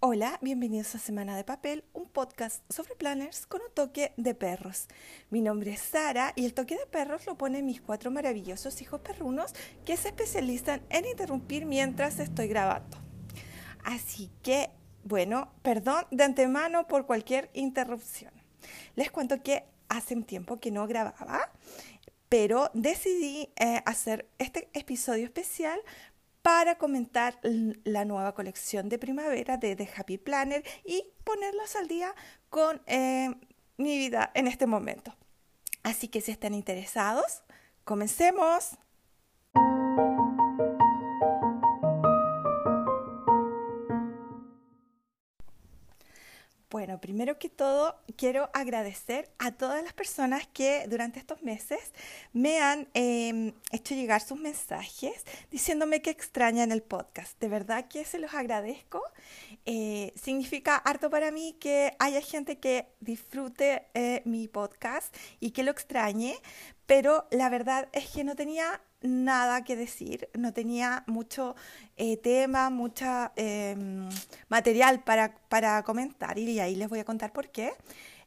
Hola, bienvenidos a Semana de Papel, un podcast sobre planners con un toque de perros. Mi nombre es Sara y el toque de perros lo ponen mis cuatro maravillosos hijos perrunos que se especializan en interrumpir mientras estoy grabando. Así que, bueno, perdón de antemano por cualquier interrupción. Les cuento que hace un tiempo que no grababa, pero decidí eh, hacer este episodio especial para comentar la nueva colección de primavera de The Happy Planner y ponerlos al día con eh, mi vida en este momento. Así que si están interesados, comencemos. Bueno, primero que todo, quiero agradecer a todas las personas que durante estos meses me han em, hecho llegar sus mensajes diciéndome que extrañan el podcast. De verdad que se los agradezco. Eh, significa harto para mí que haya gente que disfrute eh, mi podcast y que lo extrañe, pero la verdad es que no tenía nada que decir, no tenía mucho eh, tema, mucho em, material para, para, comentar y ahí les voy a contar por qué.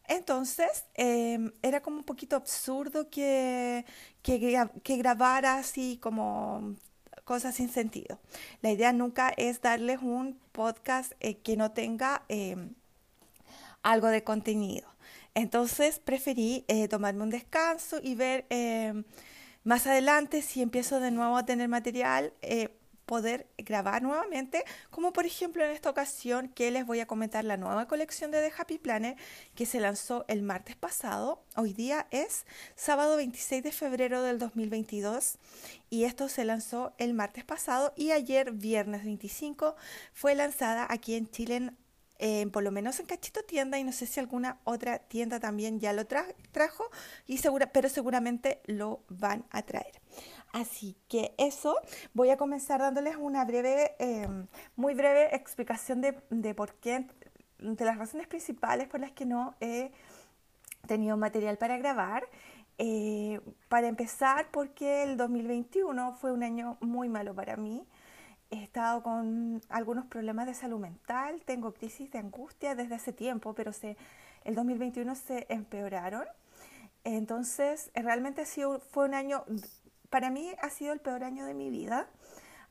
Entonces, em, era como un poquito absurdo que, que, grabara así como cosas sin sentido. La idea nunca es darles un podcast eh, que no tenga em, algo de contenido. Entonces preferí eh, tomarme un descanso y ver más adelante, si empiezo de nuevo a tener material, eh, poder grabar nuevamente, como por ejemplo en esta ocasión que les voy a comentar la nueva colección de The Happy Planner que se lanzó el martes pasado. Hoy día es sábado 26 de febrero del 2022 y esto se lanzó el martes pasado y ayer viernes 25 fue lanzada aquí en Chile por lo menos en Cachito Tienda y no sé si alguna otra tienda también ya lo trajo, y segura, pero seguramente lo van a traer. Así que eso, voy a comenzar dándoles una breve, em, muy breve explicación de, de por qué, de las razones principales por las que no he tenido material para grabar. Eh, para empezar, porque el 2021 fue un año muy malo para mí he estado con algunos problemas de salud mental, tengo crisis de angustia desde hace tiempo, pero se, el 2021 se empeoraron. Entonces, realmente ha sido, fue un año, para mí ha sido el peor año de mi vida.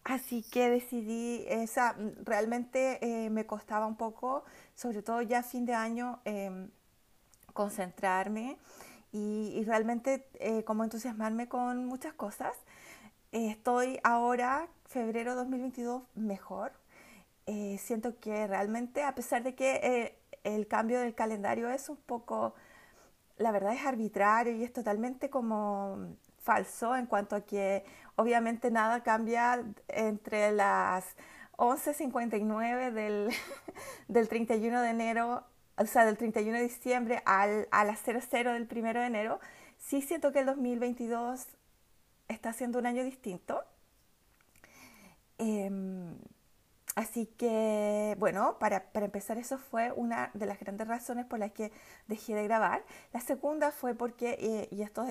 Así que decidí, esa, realmente eh, me costaba un poco, sobre todo ya a fin de año, em, concentrarme y, y realmente eh, como entusiasmarme con muchas cosas. estoy ahora febrero 2022 mejor. Eh, siento que realmente, a pesar de que eh, el cambio del calendario es un poco, la verdad es arbitrario y es totalmente como falso en cuanto a que obviamente nada cambia entre las 11.59 del, del 31 de enero, o sea, del 31 de diciembre al, a las 00 del 1 de enero. Sí siento que el 2022 está siendo un año distinto Em, así que, bueno, para, para, empezar, eso fue una de las grandes razones por las que dejé de grabar. La segunda fue porque, eh, y esto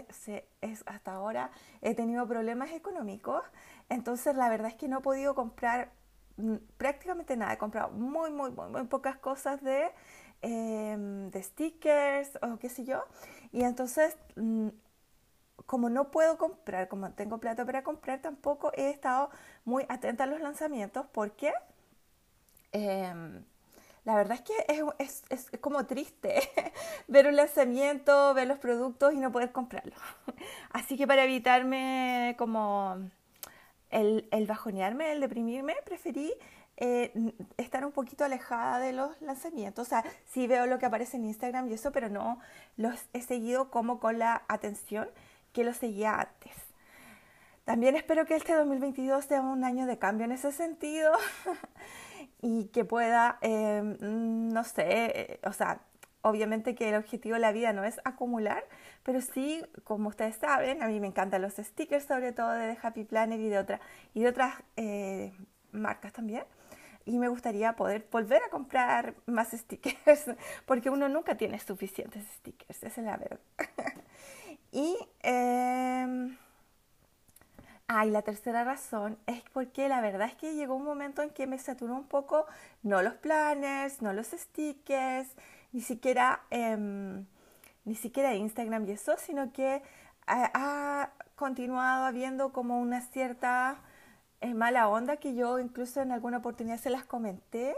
es hasta ahora, he tenido problemas económicos. Entonces, la verdad es que no he podido comprar mm, prácticamente nada. He comprado muy, muy, muy, muy pocas cosas de, em, de stickers o qué sé yo. Y entonces mm, como no puedo comprar, como tengo plata para comprar, tampoco he estado muy atenta a los lanzamientos porque em, la verdad es que es, es, es, como triste ver un lanzamiento, ver los productos y no poder comprarlo. Así que para evitarme como el, el bajonearme, el deprimirme, preferí eh, estar un poquito alejada de los lanzamientos. O sea, sí veo lo que aparece en Instagram y eso, pero no los he seguido como con la atención que lo seguía antes. También espero que este 2022 sea un año de cambio en ese sentido y que pueda, em, no sé, eh, o sea, obviamente que el objetivo de la vida no es acumular, pero sí, como ustedes saben, a mí me encantan los stickers, sobre todo de Happy Planner y de, otra, y de otras eh, marcas también. Y me gustaría poder volver a comprar más stickers, porque uno nunca tiene suficientes stickers, esa es la verdad. Y em, Ah, y la tercera razón es porque la verdad es que llegó un momento en que me saturó un poco, no los planners, no los stickers, ni siquiera, em, ni siquiera Instagram y eso, sino que ha, continuado habiendo como una cierta eh, mala onda que yo incluso en alguna oportunidad se las comenté.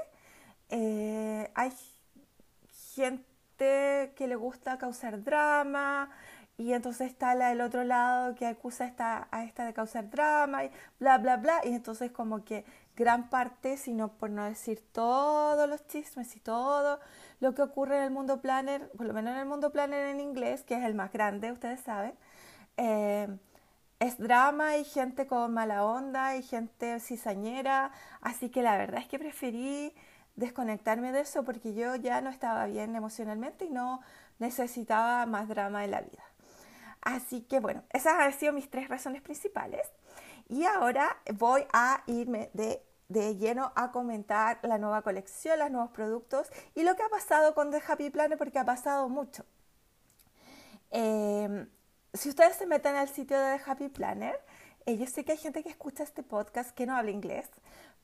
Eh, hay gente que le gusta causar drama, y entonces está la del otro lado que acusa esta, a esta de causar drama y bla, bla, bla. Y entonces como que gran parte, sino por no decir todos los chismes y todo lo que ocurre en el mundo planner, por lo menos en el mundo planner en inglés, que es el más grande, ustedes saben, eh, es drama y gente con mala onda y gente cizañera. Así que la verdad es que preferí desconectarme de eso porque yo ya no estaba bien emocionalmente y no necesitaba más drama en la vida. Así que bueno, esas han sido mis tres razones principales. Y ahora voy a irme de, lleno a comentar la nueva colección, los nuevos productos y lo que ha pasado con The Happy Planner porque ha pasado mucho. Em, si ustedes se meten al sitio de The Happy Planner, eh, yo sé que hay gente que escucha este podcast que no habla inglés,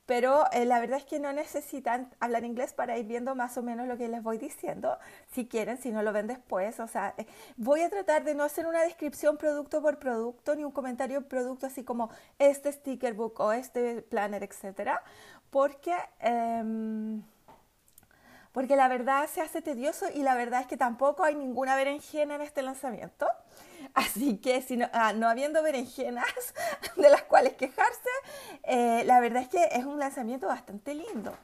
pero eh, la verdad es que no necesitan hablar inglés para ir viendo más o menos lo que les voy diciendo, si quieren, si no lo ven después. O sea, eh, voy a tratar de no hacer una descripción producto por producto, ni un comentario producto así como este sticker book o este planner, etcétera, porque... Em, porque la verdad se hace tedioso y la verdad es que tampoco hay ninguna berenjena en este lanzamiento. Así que si no, ah, no habiendo berenjenas de las cuales quejarse, eh, la verdad es que es un lanzamiento bastante lindo.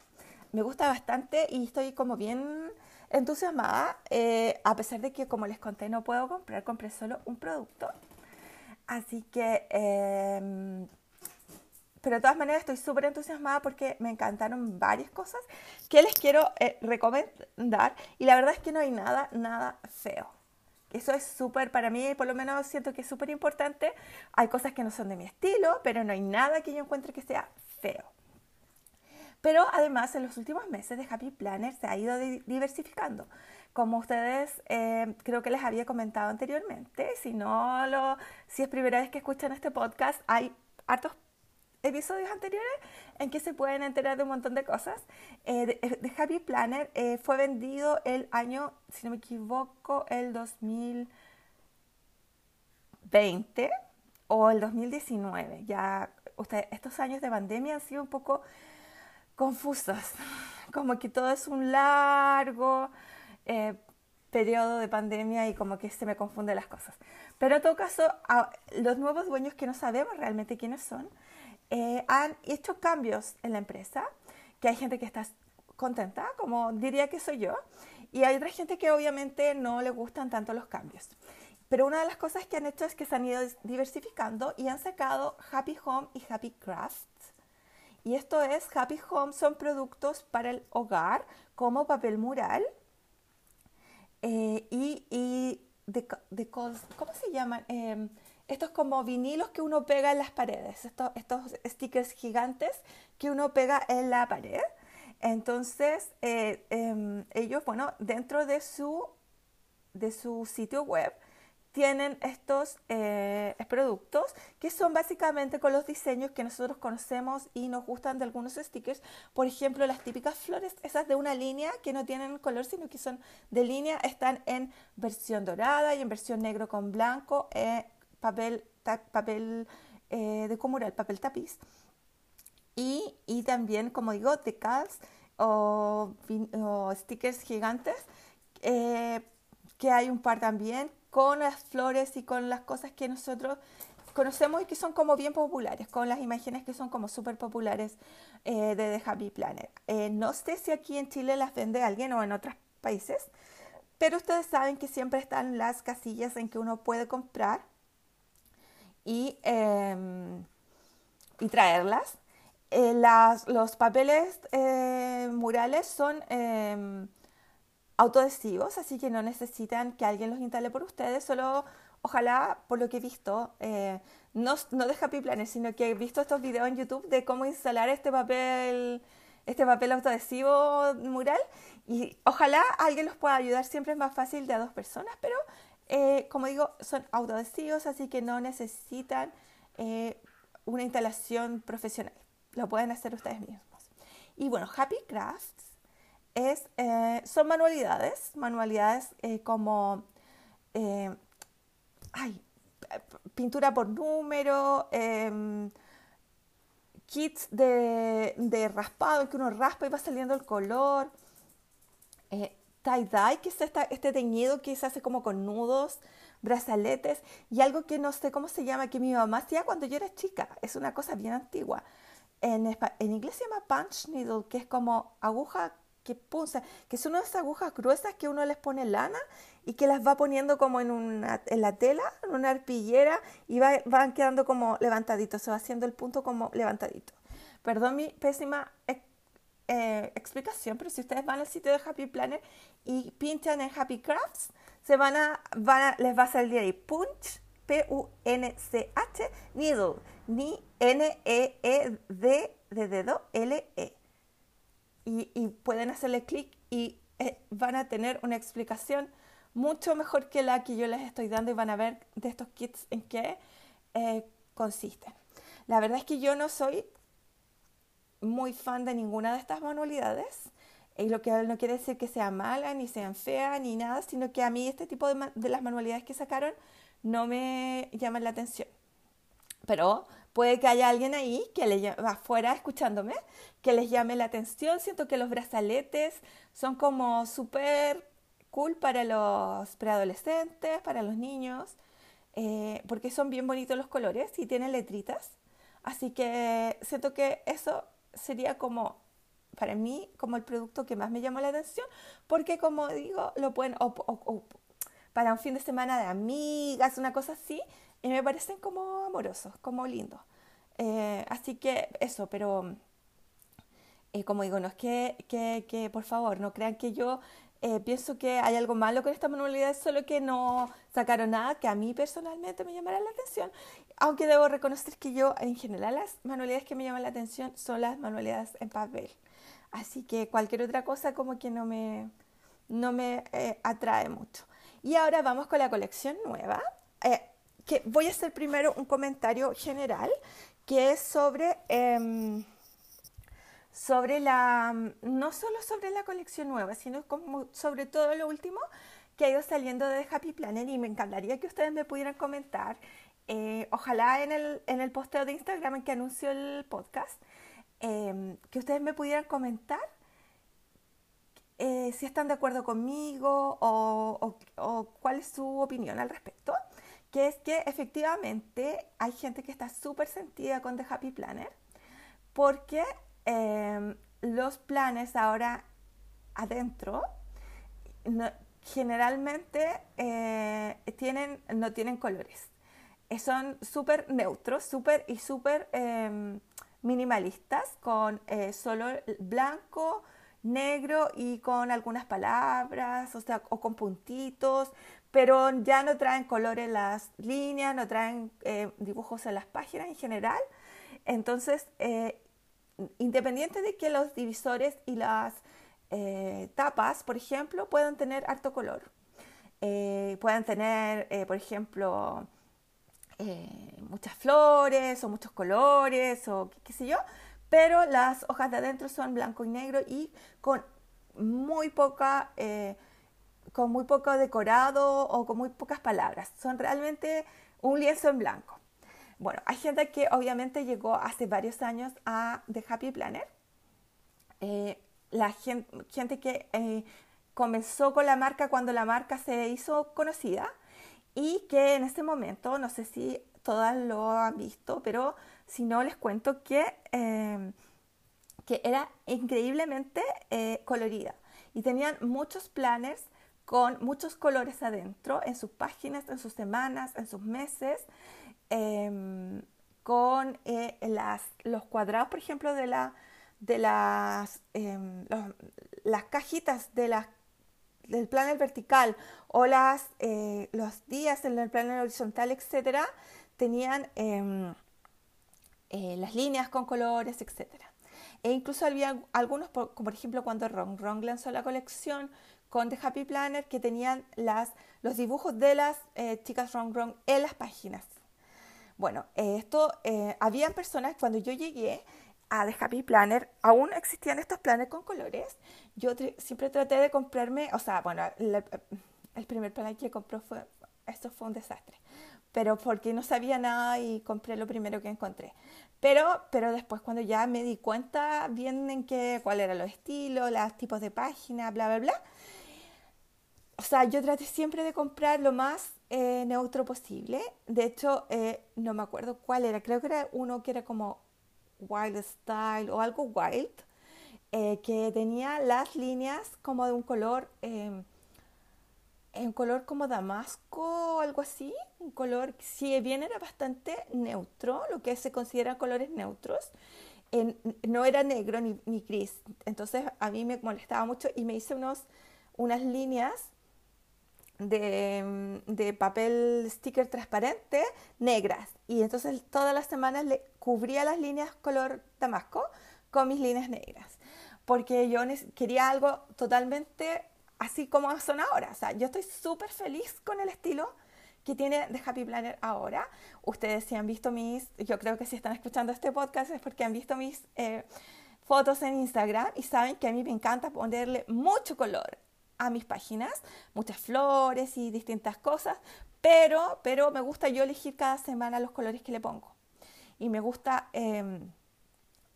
Me gusta bastante y estoy como bien entusiasmada, eh, a pesar de que como les conté no puedo comprar, compré solo un producto. Así que em, pero de todas maneras estoy súper entusiasmada porque me encantaron varias cosas que les quiero eh, recomendar y la verdad es que no hay nada, nada feo. Eso es súper, para mí por lo menos siento que es súper importante. Hay cosas que no son de mi estilo, pero no hay nada que yo encuentre que sea feo. Pero además en los últimos meses de Happy Planner se ha ido diversificando. Como ustedes eh, creo que les había comentado anteriormente, si no lo, si es primera vez que escuchan este podcast, hay hartos episodios anteriores en que se pueden enterar de un montón de cosas. Eh, de, Happy Planner eh, fue vendido el año, si no me equivoco, el 2020 o el 2019. Ya usted, estos años de pandemia han sido un poco confusos, como que todo es un largo eh, periodo de pandemia y como que se me confunden las cosas. Pero en todo caso, los nuevos dueños que no sabemos realmente quiénes son, eh, han hecho cambios en la empresa, que hay gente que está contenta, como diría que soy yo, y hay otra gente que obviamente no le gustan tanto los cambios. Pero una de las cosas que han hecho es que se han ido diversificando y han sacado Happy Home y Happy Craft. Y esto es, Happy Home son productos para el hogar como papel mural eh, y, y de, de, ¿cómo se llaman? Eh, estos como vinilos que uno pega en las paredes, estos, estos stickers gigantes que uno pega en la pared. Entonces, eh, em, ellos, bueno, dentro de su, de su sitio web tienen estos eh, productos que son básicamente con los diseños que nosotros conocemos y nos gustan de algunos stickers. Por ejemplo, las típicas flores, esas de una línea que no tienen color, sino que son de línea, están en versión dorada y en versión negro con blanco, eh, papel, papel eh, de comural, papel tapiz. Y, y, también, como digo, decals o, o stickers gigantes, eh, que hay un par también con las flores y con las cosas que nosotros conocemos y que son como bien populares, con las imágenes que son como súper populares eh, de The Happy Planet. no sé si aquí en Chile las vende alguien o en otros países, pero ustedes saben que siempre están las casillas en que uno puede comprar y, em, y traerlas. Eh, las, los papeles eh, murales son eh, autoadhesivos, así que no necesitan que alguien los instale por ustedes, solo ojalá, por lo que he visto, eh, no, no de Happy sino que he visto estos videos en YouTube de cómo instalar este papel, este papel autoadhesivo mural y ojalá alguien los pueda ayudar, siempre es más fácil de a dos personas, pero eh, como digo, son autoadhesivos, así que no necesitan eh, una instalación profesional. Lo pueden hacer ustedes mismos. Y bueno, Happy Crafts es, eh, son manualidades, manualidades como ay, pintura por número, em, kits de, de, raspado que uno raspa y va saliendo el color, tie-dye, que es este teñido que se hace como con nudos, brazaletes y algo que no sé cómo se llama, que mi mamá hacía cuando yo era chica, es una cosa bien antigua. En, en inglés se llama punch needle, que es como aguja que punza, que son unas agujas gruesas que uno les pone lana y que las va poniendo como en, una, la tela, en una arpillera y va, van quedando como levantaditos, se va haciendo el punto como levantadito. Perdón mi pésima eh, explicación, pero si ustedes van al sitio de Happy Planner y pinchan en Happy Crafts, se van a, les va a salir ahí punch, P-U-N-C-H, needle, ni N-E-E-D de dedo, L-E. Y pueden hacerle clic y eh, van a tener una explicación mucho mejor que la que yo les estoy dando y van a ver de estos kits en qué eh, consisten. La verdad es que yo no soy muy fan de ninguna de estas manualidades, y lo que no quiere decir que sea mala, ni sean feas, ni nada, sino que a mí este tipo de, las manualidades que sacaron no me llaman la atención. Pero puede que haya alguien ahí que le afuera escuchándome, que les llame la atención. Siento que los brazaletes son como súper cool para los preadolescentes, para los niños, eh, porque son bien bonitos los colores y tienen letritas. Así que siento que eso sería como, para mí, como el producto que más me llamó la atención, porque como digo, lo pueden, o, para un fin de semana de amigas, una cosa así, y me parecen como amorosos, como lindos. Eh, así que eso, pero eh, como digo, no es que, que, que, por favor, no crean que yo eh, pienso que hay algo malo con esta manualidad, solo que no sacaron nada que a mí personalmente me llamara la atención. Aunque debo reconocer que yo, en general, las manualidades que me llaman la atención son las manualidades en papel. Así que cualquier otra cosa como que no me, no me eh, atrae mucho. Y ahora vamos con la colección nueva. Eh, que voy a hacer primero un comentario general que es sobre... Em, sobre la, no solo sobre la colección nueva, sino sobre todo lo último que ha ido saliendo de Happy Planner y me encantaría que ustedes me pudieran comentar, eh, ojalá en el, en el posteo de Instagram en que anunció el podcast, em, que ustedes me pudieran comentar eh, si están de acuerdo conmigo o, cuál es su opinión al respecto, que es que efectivamente hay gente que está súper sentida con The Happy Planner porque Em, los planes ahora adentro generalmente eh, tienen, no tienen colores. Eh, son súper neutros, súper y súper em, minimalistas, con eh, solo blanco, negro y con algunas palabras, o sea, o con puntitos, pero ya no traen colores las líneas, no traen dibujos en las páginas en general. Entonces, independiente de que los divisores y las eh, tapas, por ejemplo, puedan tener harto color. Eh, puedan tener, eh, por ejemplo, muchas flores o muchos colores o qué, sé yo, pero las hojas de adentro son blanco y negro y con muy poca con muy poco decorado o con muy pocas palabras. Son realmente un lienzo en blanco. Bueno, hay gente que obviamente llegó hace varios años a The Happy Planner. Eh, la gente, que eh, comenzó con la marca cuando la marca se hizo conocida y que en este momento, no sé si todas lo han visto, pero si no les cuento que, eh, que era increíblemente colorida y tenían muchos planners con muchos colores adentro en sus páginas, en sus semanas, en sus meses. Em, con eh, las, los cuadrados, por ejemplo, de, la, de las, em, las cajitas de las, del planner vertical o las, eh, los días en el planner horizontal, etcétera, tenían em, eh, las líneas con colores, etcétera. E incluso había algunos, como por ejemplo cuando Ron Ron lanzó la colección con The Happy Planner, que tenían las, los dibujos de las chicas Ron Ron en las páginas. Bueno, esto, eh, habían personas, cuando yo llegué a The Happy Planner, aún existían estos planners con colores. Yo siempre traté de comprarme, o sea, bueno, el primer planner que compró fue, esto fue un desastre, pero porque no sabía nada y compré lo primero que encontré. Pero, pero después cuando ya me di cuenta bien en qué, cuál eran los estilos, los tipos de página, bla, bla, bla, o sea, yo traté siempre de comprar lo más eh, neutro posible. De hecho, eh, no me acuerdo cuál era. Creo que era uno que era como Wild Style o algo Wild, eh, que tenía las líneas como de un color, em, un color como damasco o algo así. Un color, si bien era bastante neutro, lo que se considera colores neutros. no era negro ni, ni gris. Entonces a mí me molestaba mucho y me hice unos, unas líneas de, de, papel sticker transparente negras. Y entonces todas las semanas le cubría las líneas color damasco con mis líneas negras. Porque yo quería algo totalmente así como son ahora. O sea, yo estoy súper feliz con el estilo que tiene de Happy Planner ahora. Ustedes si han visto mis, yo creo que si están escuchando este podcast es porque han visto mis eh, fotos en Instagram y saben que a mí me encanta ponerle mucho color a mis páginas, muchas flores y distintas cosas, pero, pero me gusta yo elegir cada semana los colores que le pongo. Y me gusta em,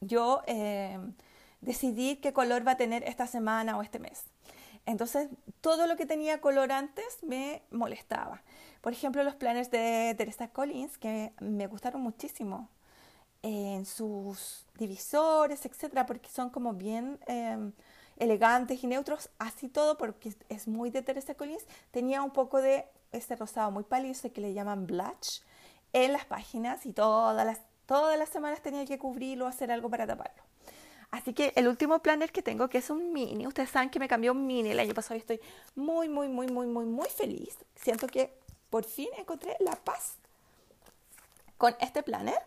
yo em, decidir qué color va a tener esta semana o este mes. Entonces, todo lo que tenía color antes me molestaba. Por ejemplo, los planes de Teresa Collins, que me gustaron muchísimo en sus divisores, etcétera, porque son como bien em, elegantes y neutros, así todo porque es muy de Teresa Collins, tenía un poco de este rosado muy pálido que le llaman blush en las páginas y todas las, todas las semanas tenía que cubrirlo o hacer algo para taparlo. Así que el último planner que tengo, que es un mini, ustedes saben que me cambió un mini el año pasado y estoy muy, muy, muy, muy, muy, muy feliz. Siento que por fin encontré la paz con este planner.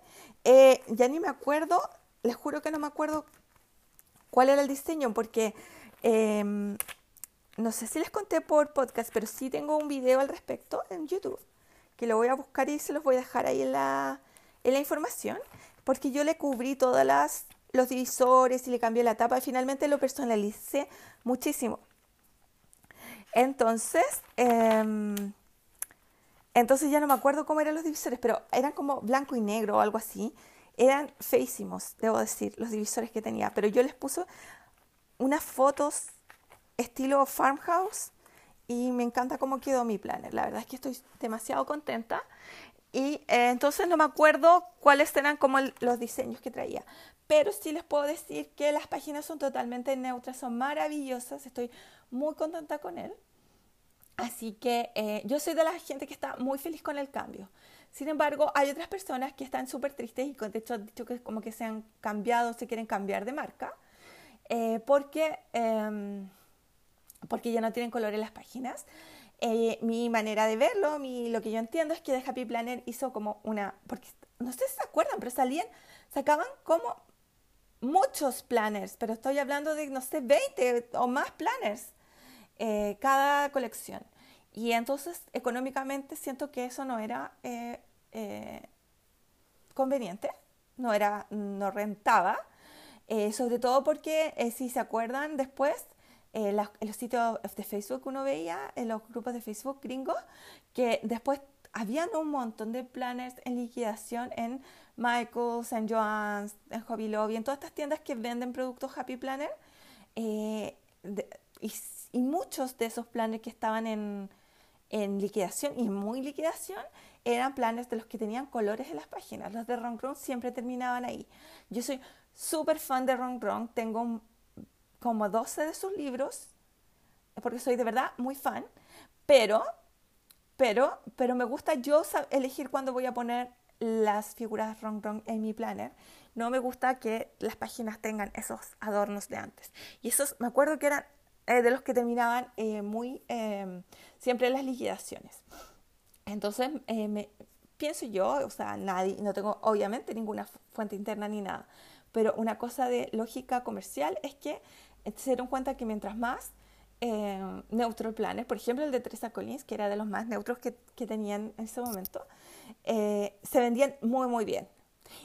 Eh, ya ni me acuerdo, les juro que no me acuerdo cuál era el diseño, porque em, no sé si les conté por podcast, pero sí tengo un video al respecto en YouTube, que lo voy a buscar y se los voy a dejar ahí en la, en la información, porque yo le cubrí todas las los divisores y le cambié la tapa y finalmente lo personalicé muchísimo. Entonces, em, entonces ya no me acuerdo cómo eran los divisores, pero eran como blanco y negro o algo así. Eran feísimos, debo decir, los divisores que tenía, pero yo les puse unas fotos estilo farmhouse y me encanta cómo quedó mi planner. La verdad es que estoy demasiado contenta. Y eh, entonces no me acuerdo cuáles eran como los diseños que traía. Pero sí les puedo decir que las páginas son totalmente neutras, son maravillosas. Estoy muy contenta con él. Así que eh, yo soy de la gente que está muy feliz con el cambio. Sin embargo, hay otras personas que están súper tristes y de hecho han dicho que como que se han cambiado, se quieren cambiar de marca, eh, porque, em, porque ya no tienen color en las páginas. Eh, mi manera de verlo, mi, lo que yo entiendo es que The Happy Planner hizo como una, porque no sé si se acuerdan, pero salían, sacaban como muchos planners, pero estoy hablando de, no sé, 20 o más planners eh, cada colección. Y entonces económicamente siento que eso no era eh, eh, conveniente, no, era, no rentaba, eh, sobre todo porque si se acuerdan después, en los sitios de Facebook uno veía, en los grupos de Facebook gringos, que después habían un montón de planners en liquidación en Michaels, en Joann's, en Hobby Lobby, en todas estas tiendas que venden productos Happy Planner. y, y, muchos de esos planners que estaban en, en liquidación y muy liquidación eran planes de los que tenían colores en las páginas. Los de Ron Ron siempre terminaban ahí. Yo soy súper fan de Ron Ron, tengo como 12 de sus libros, porque soy de verdad muy fan, pero, pero, pero me gusta yo elegir cuándo voy a poner las figuras Ron Ron en mi planner. No me gusta que las páginas tengan esos adornos de antes. Y esos, me acuerdo que eran eh, de los que terminaban eh, muy em, siempre las liquidaciones. Entonces, eh, me, pienso yo, o sea, nadie, no tengo obviamente ninguna fuente interna ni nada, pero una cosa de lógica comercial es que se dieron cuenta que mientras más eh, neutro planner, por ejemplo el de Teresa Collins, que era de los más neutros que, que tenían en ese momento, eh, se vendían muy, muy bien.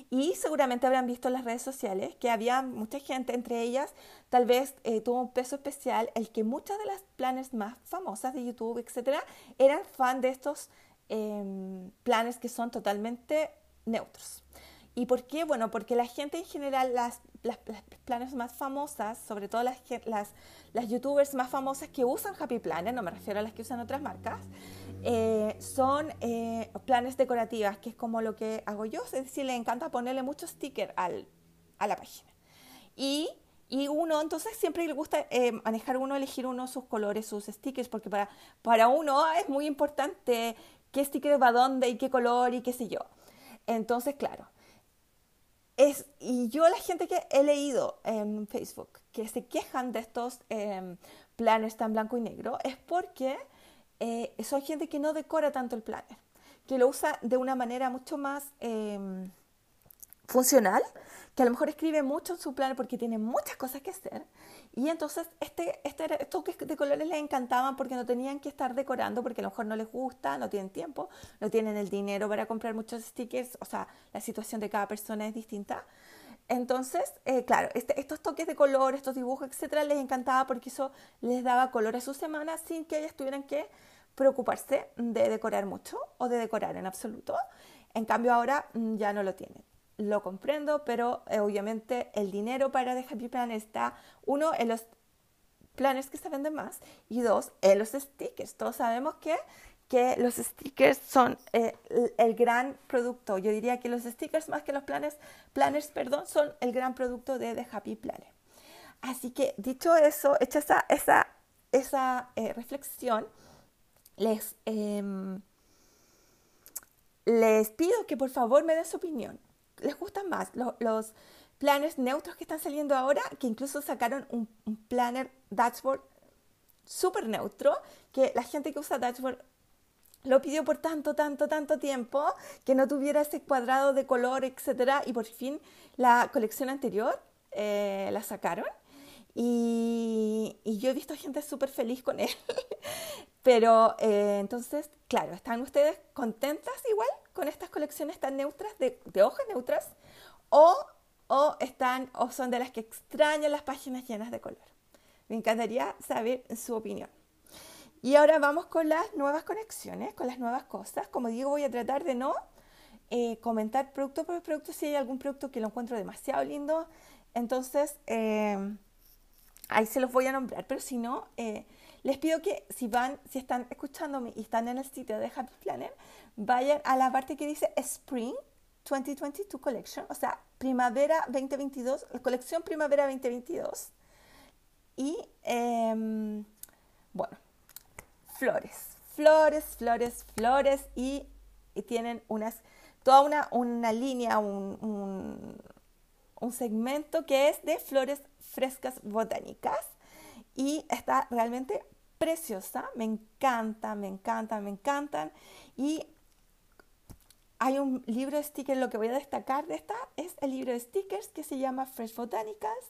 Y seguramente habrán visto en las redes sociales que había mucha gente, entre ellas tal vez eh, tuvo un peso especial el que muchas de las planners más famosas de YouTube, etcétera, eran fan de estos eh, planes que son totalmente neutros. ¿Y por qué? Bueno, porque la gente en general, las, las, planes más famosas, sobre todo las, las, las, youtubers más famosas que usan Happy Planner, no me refiero a las que usan otras marcas, eh, son eh, planes decorativas, que es como lo que hago yo, es decir, le encanta ponerle muchos stickers al, a la página. Y, y, uno, entonces siempre le gusta eh, manejar uno, elegir uno sus colores, sus stickers, porque para, para uno es muy importante qué sticker va dónde y qué color y qué sé yo. Entonces, claro, es, y yo la gente que he leído en Facebook que se quejan de estos eh, planes tan blanco y negro es porque eh, son gente que no decora tanto el planner, que lo usa de una manera mucho más eh, funcional, que a lo mejor escribe mucho en su planner porque tiene muchas cosas que hacer. Y entonces este, este, estos de colores les encantaban porque no tenían que estar decorando, porque a lo mejor no les gusta, no tienen tiempo, no tienen el dinero para comprar muchos stickers, o sea, la situación de cada persona es distinta. Entonces, eh, claro, este, estos toques de color, estos dibujos, etcétera, les encantaba porque eso les daba color a su semana sin que ellas tuvieran que preocuparse de decorar mucho o de decorar en absoluto. En cambio, ahora mm, ya no lo tienen lo comprendo, pero eh, obviamente el dinero para The Happy Plan está, uno, en los planes que se venden más y dos, en los stickers. Todos sabemos que, que los stickers son eh, el, gran producto. Yo diría que los stickers más que los planes, planners, perdón, son el gran producto de The Happy Planner. Así que dicho eso, hecha esa, esa, esa eh, reflexión, les, em, les pido que por favor me den su opinión les gustan más los, planners neutros que están saliendo ahora, que incluso sacaron un, planner dashboard súper neutro, que la gente que usa dashboard lo pidió por tanto, tanto, tanto tiempo, que no tuviera ese cuadrado de color, etcétera, y por fin la colección anterior eh, la sacaron. Y, yo he visto gente súper feliz con él. Pero eh, entonces, claro, ¿están ustedes contentas igual con estas colecciones tan neutras, de, hojas neutras? O, o, están, o son de las que extrañan las páginas llenas de color? Me encantaría saber su opinión. Y ahora vamos con las nuevas conexiones, con las nuevas cosas. Como digo, voy a tratar de no eh, comentar producto por producto si hay algún producto que lo encuentro demasiado lindo. Entonces, eh, ahí se los voy a nombrar. Pero si no, les pido que si van, si están escuchándome y están en el sitio de Happy Planner, vayan a la parte que dice Spring 2022 Collection, o sea, Primavera 2022, colección Primavera 2022. Y, em, bueno, flores, flores, flores, flores y, tienen unas, toda una, una línea, un, un, segmento que es de flores frescas botánicas y está realmente preciosa, me encanta, me encanta, me encantan. Y hay un libro de stickers, lo que voy a destacar de esta es el libro de stickers que se llama Fresh Botanicals.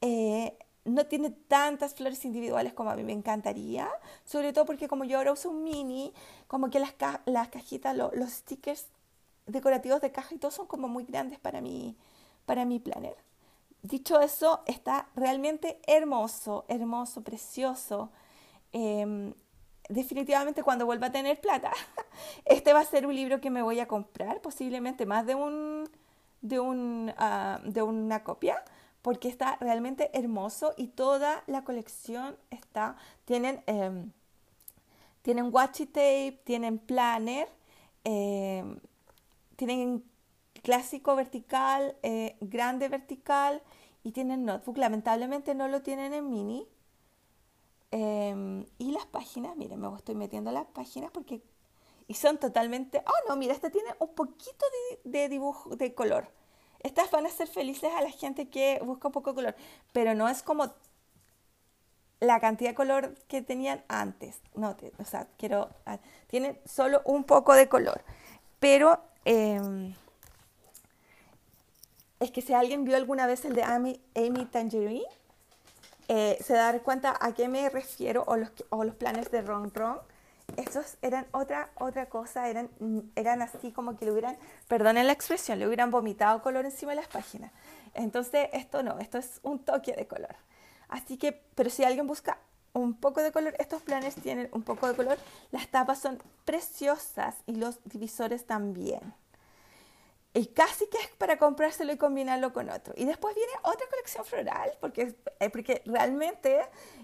Eh, no tiene tantas flores individuales como a mí me encantaría, sobre todo porque como yo ahora uso un mini, como que las, las cajitas, los stickers decorativos de caja y todo son como muy grandes para mi, para mi planner. Dicho eso, está realmente hermoso, hermoso, precioso. Em, definitivamente cuando vuelva a tener plata, este va a ser un libro que me voy a comprar, posiblemente más de, un, de, un, ah, de una copia, porque está realmente hermoso y toda la colección está, tienen, eh, tienen tape, tienen planner, em, tienen clásico vertical, eh, grande vertical y tienen notebook. Lamentablemente no lo tienen en mini, Em, y las páginas, miren, me estoy metiendo las páginas porque... Y son totalmente... Oh, no, mira, esta tiene un poquito de, dibujo, de color. Estas van a ser felices a la gente que busca un poco de color, pero no es como la cantidad de color que tenían antes. No, o sea, quiero... Ah, tienen solo un poco de color. Pero... Em, es que si alguien vio alguna vez el de Amy, Amy Tangerine, eh, se dan cuenta a qué me refiero o los, o los planes de Ron Ron. Estos eran otra, otra cosa, eran, eran así como que le hubieran, perdonen la expresión, le hubieran vomitado color encima de las páginas. Entonces, esto no, esto es un toque de color. Así que, pero si alguien busca un poco de color, estos planes tienen un poco de color, las tapas son preciosas y los divisores también. Y casi que es para comprárselo y combinarlo con otro. Y después viene otra colección floral, porque, eh, porque realmente,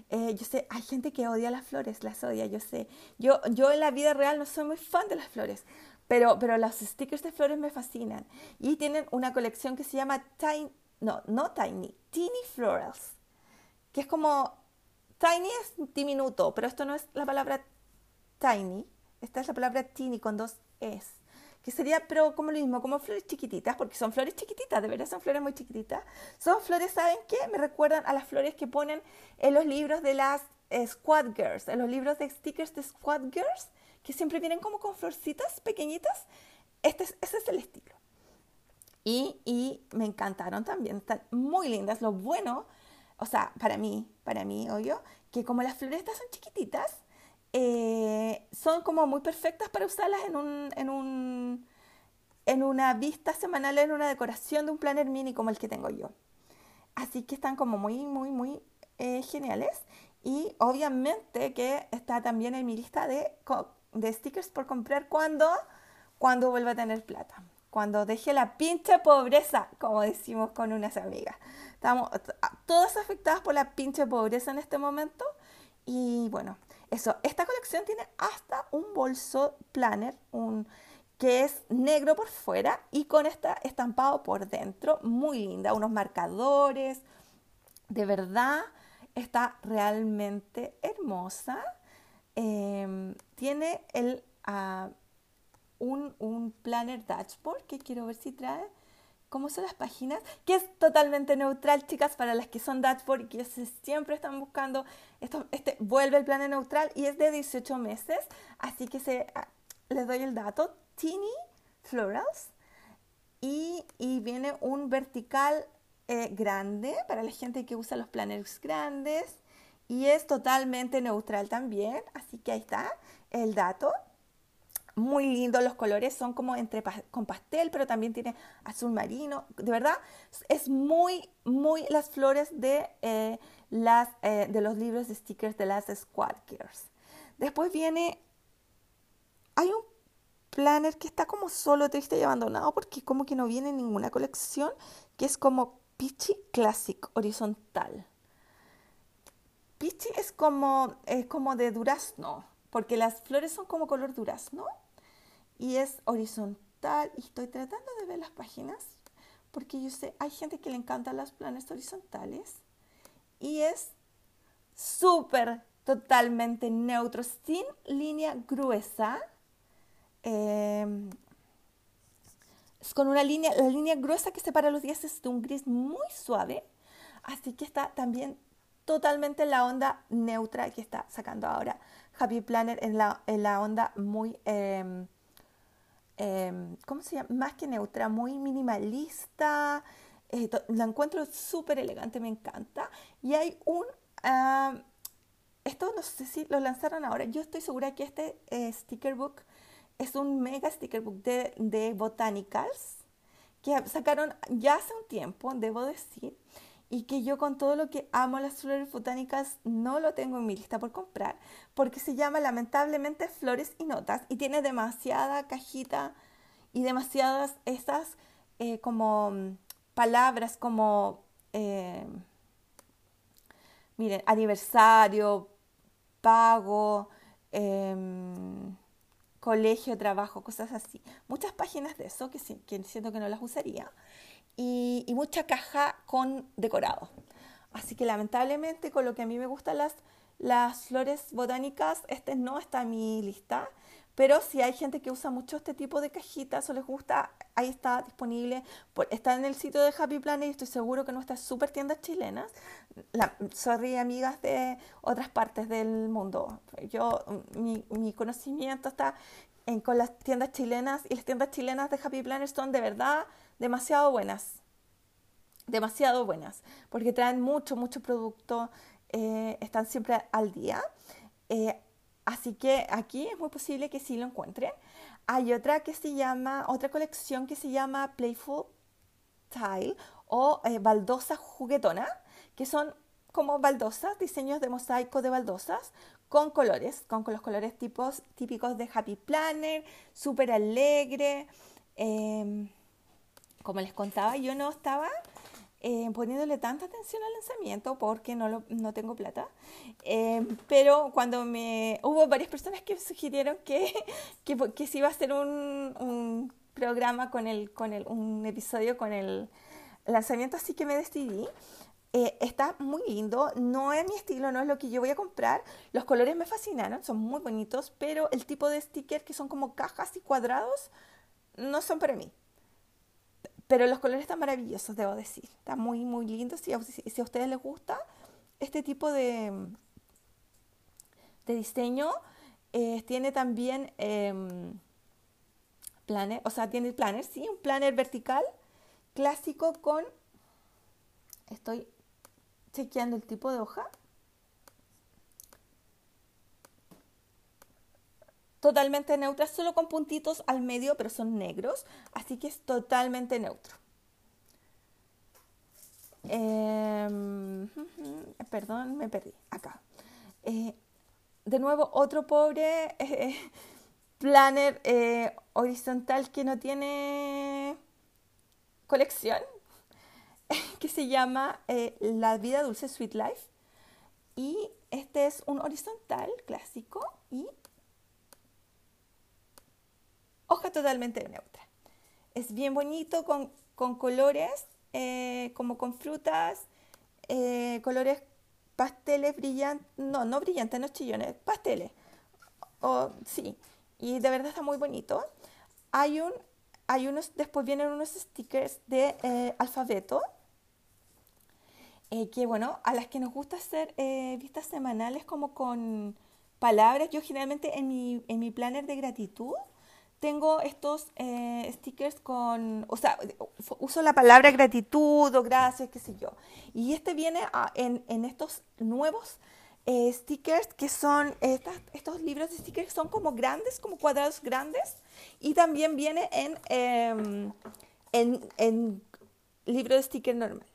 eh, yo sé, hay gente que odia las flores, las odia, yo sé. Yo, yo en la vida real no soy muy fan de las flores, pero, pero los stickers de flores me fascinan. Y tienen una colección que se llama Tiny, no, no Tiny, Teeny Florals, que es como, Tiny es diminuto, pero esto no es la palabra Tiny, esta es la palabra Teeny con dos Es que sería, pero como lo mismo, como flores chiquititas, porque son flores chiquititas, de verdad son flores muy chiquititas. Son flores, ¿saben qué? Me recuerdan a las flores que ponen en los libros de las eh, Squad Girls, en los libros de stickers de Squad Girls, que siempre vienen como con florcitas pequeñitas. Este es, ese es el estilo. Y, y me encantaron también, están muy lindas. Lo bueno, o sea, para mí, para mí, obvio, que como las flores estas son chiquititas, eh, son como muy perfectas para usarlas en, un, en, un, en una vista semanal, en una decoración de un planner mini como el que tengo yo. Así que están como muy, muy, muy eh, geniales. Y obviamente que está también en mi lista de, de stickers por comprar cuando, cuando vuelva a tener plata. Cuando deje la pinche pobreza, como decimos con unas amigas. Estamos todas afectadas por la pinche pobreza en este momento. Y bueno, eso, esta colección tiene hasta un bolso planner, un, que es negro por fuera y con este estampado por dentro, muy linda, unos marcadores, de verdad está realmente hermosa. Em, tiene el, uh, un, un planner dashboard que quiero ver si trae cómo son las páginas, que es totalmente neutral, chicas, para las que son dashboard que siempre están buscando, esto, este vuelve el plan neutral y es de 18 meses, así que se, ah, les doy el dato, Teeny Florals, y, y viene un vertical eh, grande para la gente que usa los planners grandes, y es totalmente neutral también, así que ahí está el dato muy lindo los colores, son como entre con pastel, pero también tiene azul marino. De verdad, es muy, muy las flores de, eh, las, eh, de los libros de stickers de las Squad Girls. Después viene, hay un planner que está como solo, triste y abandonado, porque como que no viene en ninguna colección, que es como Pichi Classic horizontal. Pichi es como, es como de durazno, porque las flores son como color durazno y es horizontal y estoy tratando de ver las páginas porque yo sé, hay gente que le encantan los planes horizontales y es súper totalmente neutro, sin línea gruesa. Em, es con una línea, la línea gruesa que separa los días es de un gris muy suave, así que está también totalmente la onda neutra que está sacando ahora Happy Planner en la, en la onda muy em, Em, ¿cómo se llama? Más que neutra, muy minimalista. Eh, la encuentro súper elegante, me encanta. Y hay un... esto no sé si lo lanzaron ahora. Yo estoy segura que este eh, sticker book es un mega sticker book de, de Botanicals que sacaron ya hace un tiempo, debo decir y que yo con todo lo que amo las flores botánicas no lo tengo en mi lista por comprar, porque se llama lamentablemente Flores y Notas y tiene demasiada cajita y demasiadas esas eh, como mm, palabras como, eh, miren, aniversario, pago, em, colegio, trabajo, cosas así. Muchas páginas de eso que, que siento que no las usaría y, mucha caja con decorado. Así que lamentablemente con lo que a mí me gustan las, las flores botánicas, este no está en mi lista. Pero si hay gente que usa mucho este tipo de cajitas o les gusta, ahí está disponible. está en el sitio de Happy Planet y estoy seguro que nuestras super tiendas chilenas. La, sorry, amigas de otras partes del mundo. Yo, mi, mi conocimiento está en, con las tiendas chilenas y las tiendas chilenas de Happy Planet son de verdad demasiado buenas. Demasiado buenas. Porque traen mucho, mucho producto eh, están siempre al día. Eh, así que aquí es muy posible que sí lo encuentren. Hay otra que se llama, otra colección que se llama Playful Tile o eh, baldosa juguetona, que son como baldosas, diseños de mosaico de baldosas con colores, con los colores tipos, típicos de Happy Planner, súper alegre. Em, como les contaba, yo no estaba eh, poniéndole tanta atención al lanzamiento porque no, no tengo plata. Em, pero cuando me... Hubo varias personas que sugirieron que, que, que iba a hacer un, un programa con el, con el, un episodio con el lanzamiento, así que me decidí. Eh, está muy lindo, no es mi estilo, no es lo que yo voy a comprar. Los colores me fascinaron, son muy bonitos, pero el tipo de sticker que son como cajas y cuadrados no son para mí. Pero los colores están maravillosos, debo decir. Está muy, muy lindo. Si a, si a ustedes les gusta este tipo de, de diseño, eh, tiene también eh, o sea, tiene planner, sí, un planner vertical clásico con, estoy chequeando el tipo de hoja, totalmente neutra, solo con puntitos al medio, pero son negros, así que es totalmente neutro. Em, perdón, me perdí. Acá. Eh, de nuevo, otro pobre eh, planner eh, horizontal que no tiene colección que se llama La vida dulce Sweet Life. Y este es un horizontal clásico y hoja totalmente neutra. Es bien bonito con, colores, eh, como con frutas, eh, colores pasteles brillantes, no, no brillantes, no chillones, pasteles. O, sí, y de verdad está muy bonito. Hay un hay unos, después vienen unos stickers de eh, alfabeto, que bueno, a las que nos gusta hacer vistas semanales como con palabras, yo generalmente en mi, en mi planner de gratitud tengo estos stickers con, o sea, uso la palabra gratitud o gracias, qué sé yo. Y este viene en, en estos nuevos stickers que son, estos libros de stickers son como grandes, como cuadrados grandes, y también viene en, em, en, en libro de sticker normal.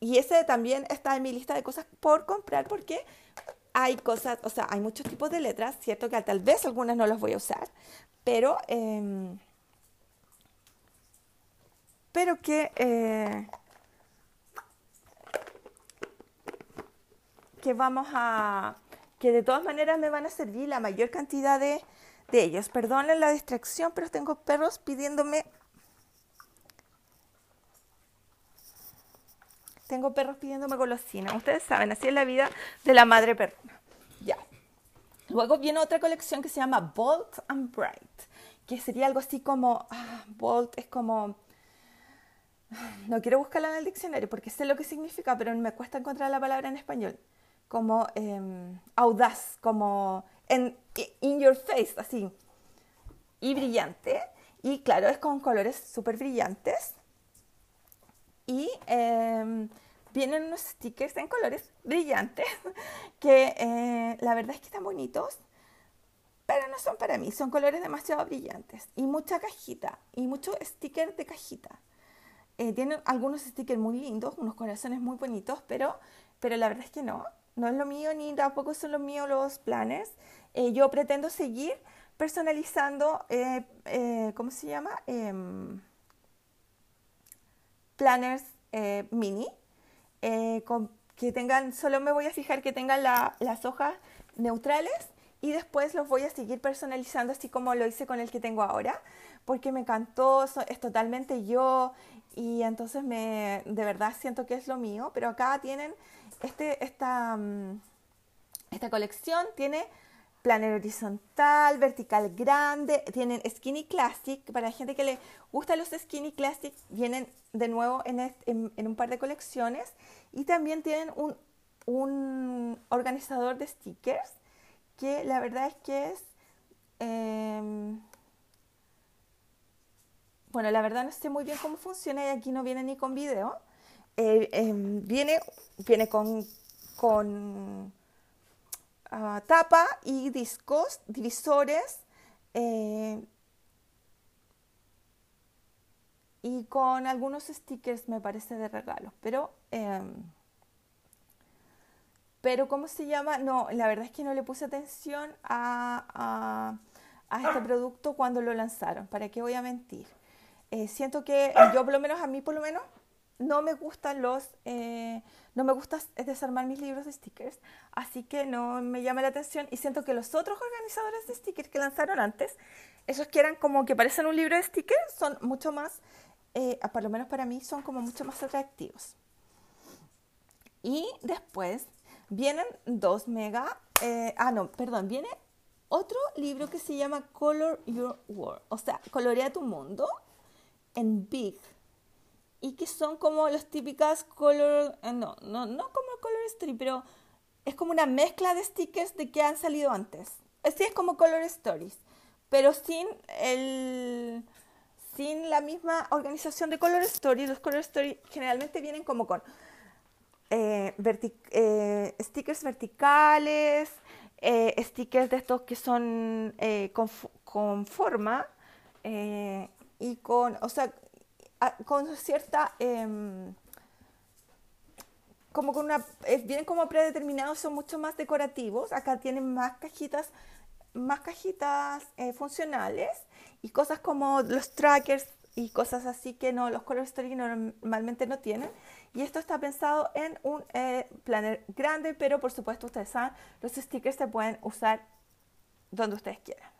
Y ese también está en mi lista de cosas por comprar porque hay cosas, o sea, hay muchos tipos de letras, cierto que tal vez algunas no las voy a usar, pero, em, pero que, eh, que vamos a, que de todas maneras me van a servir la mayor cantidad de de ellos. Perdonen la distracción, pero tengo perros pidiéndome... Tengo perros pidiéndome golosina. Ustedes saben, así es la vida de la madre perruna. Luego viene otra colección que se llama Bold and Bright, que sería algo así como... Ah, bold es como... No quiero buscarla en el diccionario porque sé lo que significa, pero me cuesta encontrar la palabra en español. Como em, audaz, como in your face, así. Y brillante. Y claro, es con colores súper brillantes. Y em, vienen unos stickers en colores brillantes que eh, la verdad es que están bonitos, pero no son para mí. Son colores demasiado brillantes. Y mucha cajita. Y muchos stickers de cajita. Eh, tienen algunos stickers muy lindos, unos corazones muy bonitos, pero, pero la verdad es que no. No es lo mío ni tampoco son los míos los planes. Eh, yo pretendo seguir personalizando, eh, ¿cómo se llama? Em, planners mini, que tengan, solo me voy a fijar que tengan las hojas neutrales y después los voy a seguir personalizando así como lo hice con el que tengo ahora, porque me encantó, es totalmente yo y entonces me, de verdad siento que es lo mío, pero acá tienen este, esta, mm, esta colección, tiene planner horizontal, vertical grande, tienen skinny classic, para la gente que le gusta los skinny classic, vienen de nuevo en, en, un par de colecciones. Y también tienen un, un, organizador de stickers que la verdad es que es, em, bueno, la verdad no sé muy bien cómo funciona y aquí no viene ni con video, eh, em, viene, viene con con ah, tapa y discos, divisores. Eh, y con algunos stickers me parece de regalo, pero em, pero ¿cómo se llama? No, la verdad es que no le puse atención a, este producto cuando lo lanzaron, ¿para qué voy a mentir? Eh, siento que yo por lo menos, a mí por lo menos, no me gustan los, eh, no me gusta desarmar mis libros de stickers, así que no me llama la atención y siento que los otros organizadores de stickers que lanzaron antes, esos que eran como que parecen un libro de stickers, son mucho más, eh, por lo menos para mí, son como mucho más atractivos. Y después Vienen dos mega, eh, ah no, perdón, viene otro libro que se llama Color Your World, o sea, colorea tu mundo en big. Y que son como las típicas color, eh, no, no, no como color story, pero es como una mezcla de stickers de que han salido antes. Así es como color stories, pero sin el sin la misma organización de color story. Los color story generalmente vienen como con eh, eh, stickers verticales, eh, stickers de estos que son con, forma y con, o sea, con cierta, em, como con una, vienen como predeterminados, son mucho más decorativos. Acá tienen más cajitas, más cajitas funcionales y cosas como los trackers y cosas así que no, los color story normalmente no tienen. Y esto está pensado en un eh, planner grande, pero por supuesto ustedes saben, los stickers se pueden usar donde ustedes quieran.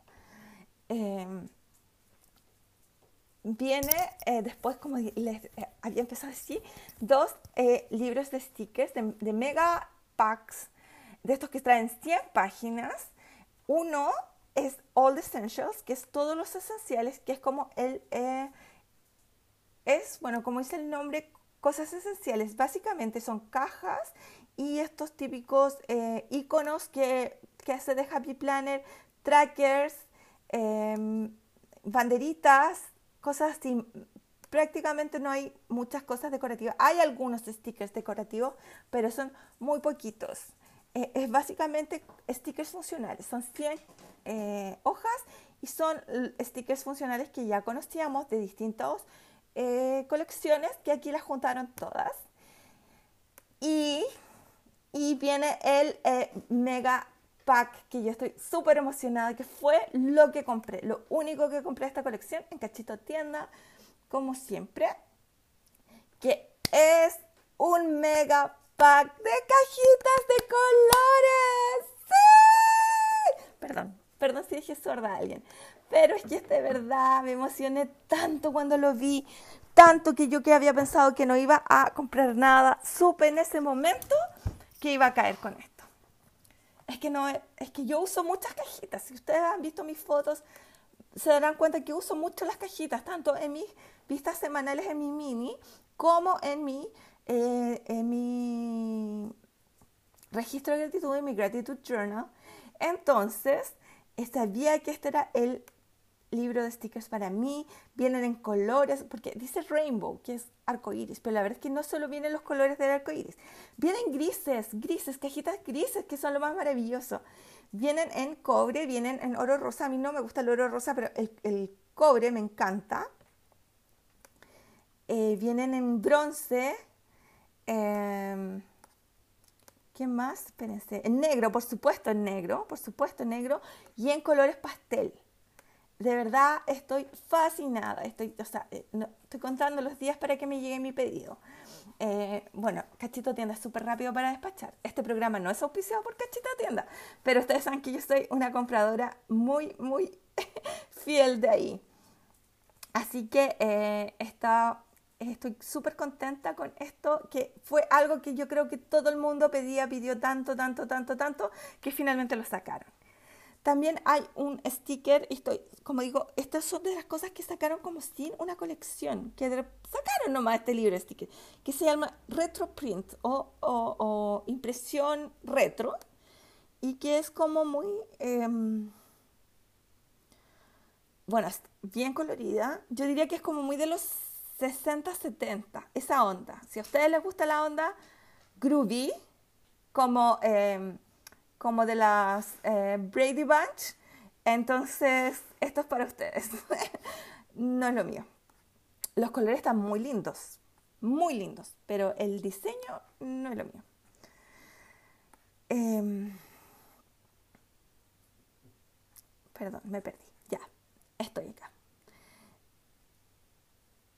Em, viene eh, después, como les eh, había empezado a decir, dos libros de stickers de, mega packs, de estos que traen 100 páginas. Uno es All Essentials, que es todos los esenciales, que es como el... es, bueno, como dice el nombre, Cosas esenciales básicamente son cajas y estos típicos eh, iconos que, que hace de Happy Planner, trackers, em, banderitas, cosas así. Prácticamente no hay muchas cosas decorativas. Hay algunos stickers decorativos, pero son muy poquitos. Eh, es básicamente stickers funcionales. Son 100 eh, hojas y son stickers funcionales que ya conocíamos de distintos eh, colecciones que aquí las juntaron todas. Y, y viene el mega pack que yo estoy súper emocionada, que fue lo que compré, lo único que compré esta colección en Cachito Tienda, como siempre, que es un mega pack de cajitas de colores. ¡Sí! Perdón, perdón si dije sorda a alguien, pero es que de verdad me emocioné tanto cuando lo vi, tanto que yo que había pensado que no iba a comprar nada, supe en ese momento que iba a caer con esto. Es que no, es que yo uso muchas cajitas. Si ustedes han visto mis fotos, se darán cuenta que uso mucho las cajitas, tanto en mis vistas semanales en mi mini, como en mi, eh, en mi registro de gratitud, en mi gratitude journal. Entonces, sabía que este era el libro de stickers para mí, vienen en colores, porque dice rainbow, que es arco iris, pero la verdad es que no solo vienen los colores del arco iris, vienen grises, grises, cajitas grises, que son lo más maravilloso. Vienen en cobre, vienen en oro rosa, a mí no me gusta el oro rosa, pero el, cobre me encanta. Eh, vienen en bronce. Em, ¿Qué más? Espérense. En negro, por supuesto en negro, por supuesto en negro. Y en colores pastel de verdad estoy fascinada. Estoy, o sea, eh, estoy contando los días para que me llegue mi pedido. Eh, bueno, Cachito Tienda es súper rápido para despachar. Este programa no es auspiciado por Cachito Tienda, pero ustedes saben que yo soy una compradora muy, muy fiel de ahí. Así que eh, estoy súper contenta con esto, que fue algo que yo creo que todo el mundo pedía, pidió tanto, tanto, tanto, tanto, que finalmente lo sacaron. También hay un sticker, estoy, como digo, estas son de las cosas que sacaron como sin una colección, que sacaron nomás este libro sticker, que se llama Retro Print o, impresión retro, y que es como muy, em, bueno, bien colorida. Yo diría que es como muy de los 60, 70, esa onda. Si a ustedes les gusta la onda groovy, como, em, como de las eh, Brady Bunch. Entonces, esto es para ustedes. no es lo mío. Los colores están muy lindos, muy lindos, pero el diseño no es lo mío. Em, perdón, me perdí. Ya, estoy acá.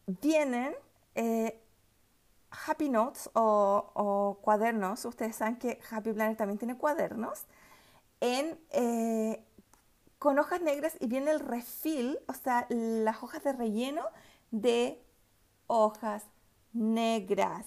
Vienen eh, Happy Notes o, cuadernos. Ustedes saben que Happy Planner también tiene cuadernos. En, eh, con hojas negras y viene el refill, o sea, las hojas de relleno de hojas negras.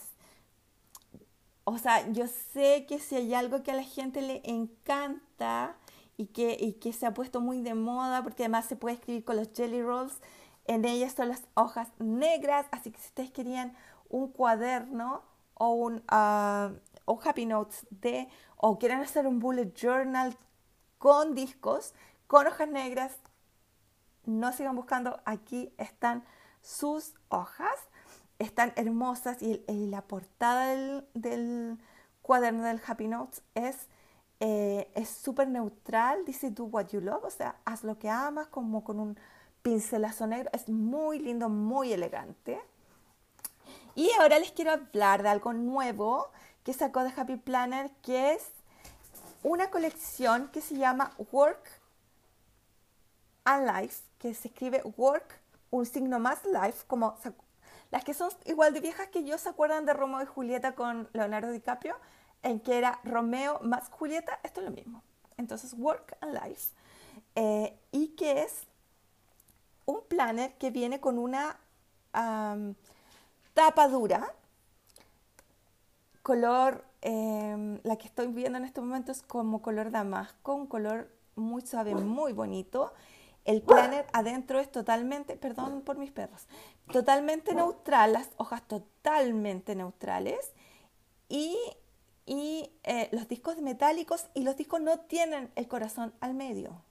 O sea, yo sé que si hay algo que a la gente le encanta y que, y que se ha puesto muy de moda, porque además se puede escribir con los jelly rolls, en ellas son las hojas negras, así que si ustedes querían un cuaderno o un uh, o happy notes de, o quieren hacer un bullet journal con discos, con hojas negras, no sigan buscando, aquí están sus hojas, están hermosas y, la portada del, cuaderno del Happy Notes es eh, es súper neutral, dice do what you love, o sea, haz lo que amas, como con un pincelazo negro, es muy lindo, muy elegante. Y ahora les quiero hablar de algo nuevo que sacó de Happy Planner, que es una colección que se llama Work and Life, que se escribe Work, un signo más Life, como las que son igual de viejas que yo se acuerdan de Romeo y Julieta con Leonardo DiCaprio, en que era Romeo más Julieta, esto es lo mismo. Entonces, Work and Life, eh, y que es un planner que viene con una tapa dura, color, em, la que estoy viendo en este momento es como color damasco, un color muy suave, muy bonito. El planner adentro es totalmente, perdón por mis perros, totalmente neutral, las hojas totalmente neutrales y, y eh, los discos metálicos y los discos no tienen el corazón al medio.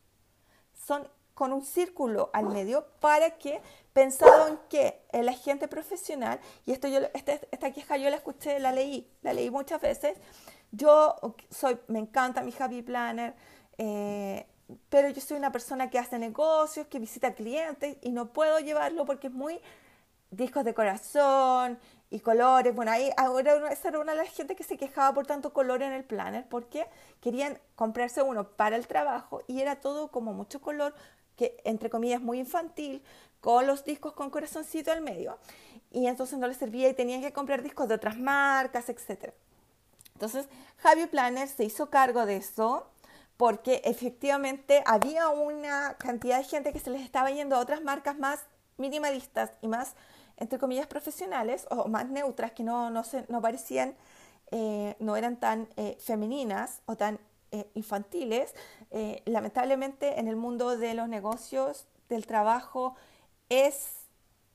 Son con un círculo al medio para que, pensado en que el agente profesional, y esto yo, este, esta queja yo la escuché, la leí, la leí muchas veces, yo soy, me encanta mi Happy Planner, eh, pero yo soy una persona que hace negocios, que visita clientes y no puedo llevarlo porque es muy discos de corazón y colores. Bueno, ahí ahora esa era una de las gente que se quejaba por tanto color en el planner porque querían comprarse uno para el trabajo y era todo como mucho color, que entre comillas muy infantil, con los discos con corazoncito al medio. Y entonces no les servía y tenían que comprar discos de otras marcas, etc. Entonces Javi Planner se hizo cargo de eso porque efectivamente había una cantidad de gente que se les estaba yendo a otras marcas más minimalistas y más, entre comillas, profesionales o más neutras que no, no, se, no parecían, eh, no eran tan eh, femeninas o tan eh, infantiles, eh, lamentablemente en el mundo de los negocios, del trabajo, es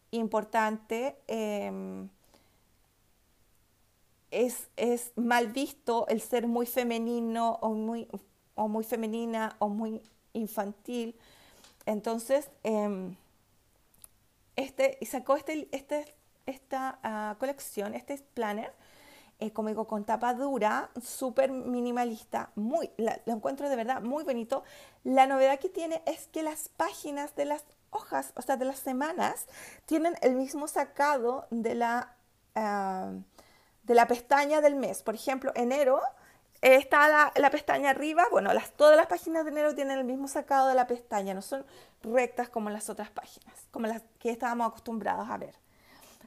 importante, em, es, es, mal visto el ser muy femenino o muy, o muy femenina o muy infantil. Entonces, eh, este, sacó este, este, esta uh, colección, este planner, eh, como digo, con tapa dura, súper minimalista, muy, lo encuentro de verdad muy bonito. La novedad que tiene es que las páginas de las hojas, o sea, de las semanas, tienen el mismo sacado de la, ah, de la pestaña del mes. Por ejemplo, enero está la, pestaña arriba, bueno, las, todas las páginas de enero tienen el mismo sacado de la pestaña, no son rectas como las otras páginas, como las que estábamos acostumbrados a ver.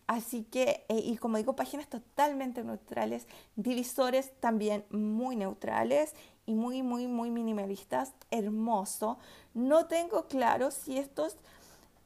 Así que, eh, y como digo, páginas totalmente neutrales, divisores también muy neutrales y muy, muy, muy minimalistas, hermoso. No tengo claro si estos,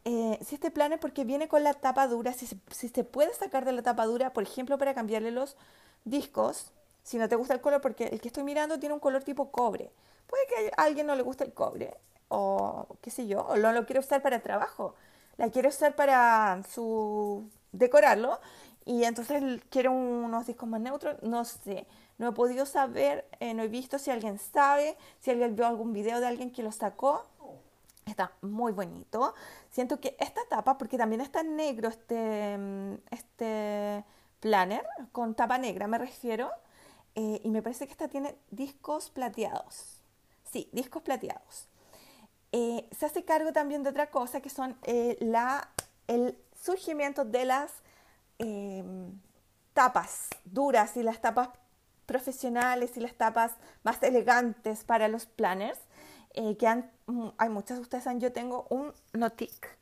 eh, si este plan es porque viene con la tapa dura, si se, si se puede sacar de la tapa dura, por ejemplo, para cambiarle los discos, si no te gusta el color, porque el que estoy mirando tiene un color tipo cobre. Puede que a alguien no le guste el cobre, o qué sé yo, o no lo quiere usar para trabajo, la quiere usar para su decorarlo y entonces quiero unos discos más neutros, no sé, no he podido saber, eh, no he visto si alguien sabe, si alguien vio algún video de alguien que lo sacó. Está muy bonito. Siento que esta tapa, porque también está negro este, este planner, con tapa negra me refiero, eh, y me parece que esta tiene discos plateados. Sí, discos plateados. Eh, se hace cargo también de otra cosa que son eh, la, el surgimiento de las em, tapas duras y las tapas profesionales y las tapas más elegantes para los planners. Que han, hay muchas, ustedes saben, yo tengo un Notic.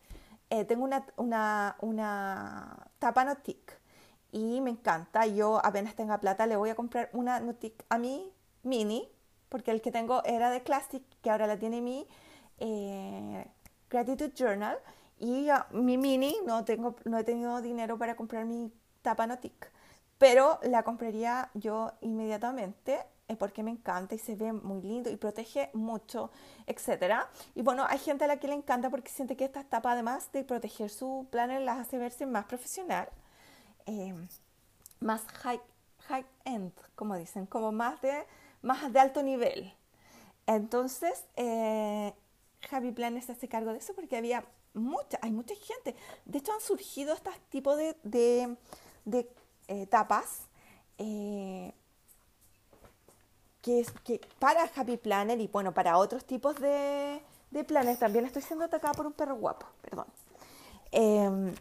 tengo una, una, una tapa Notic y me encanta. Yo apenas tenga plata le voy a comprar una Nutic a mi mini, porque el que tengo era de Classic, que ahora la tiene mi eh, Gratitude Journal. Y mi mini no, tengo, no he tenido dinero para comprar mi tapa Notic, pero la compraría yo inmediatamente eh, porque me encanta y se ve muy lindo y protege mucho, etc. Y bueno, hay gente a la que le encanta porque siente que esta tapa, además de proteger su planner, las hace verse más profesional. Eh, más high, high end, como dicen, como más de, más de alto nivel. Entonces, eh, Javi Planes se hace cargo de eso porque había mucha, hay mucha gente. De hecho, han surgido estos tipos de, de, de eh, tapas eh, que, que, para Happy Planner y bueno, para otros tipos de, de planes. También estoy siendo atacada por un perro guapo, perdón. Eh,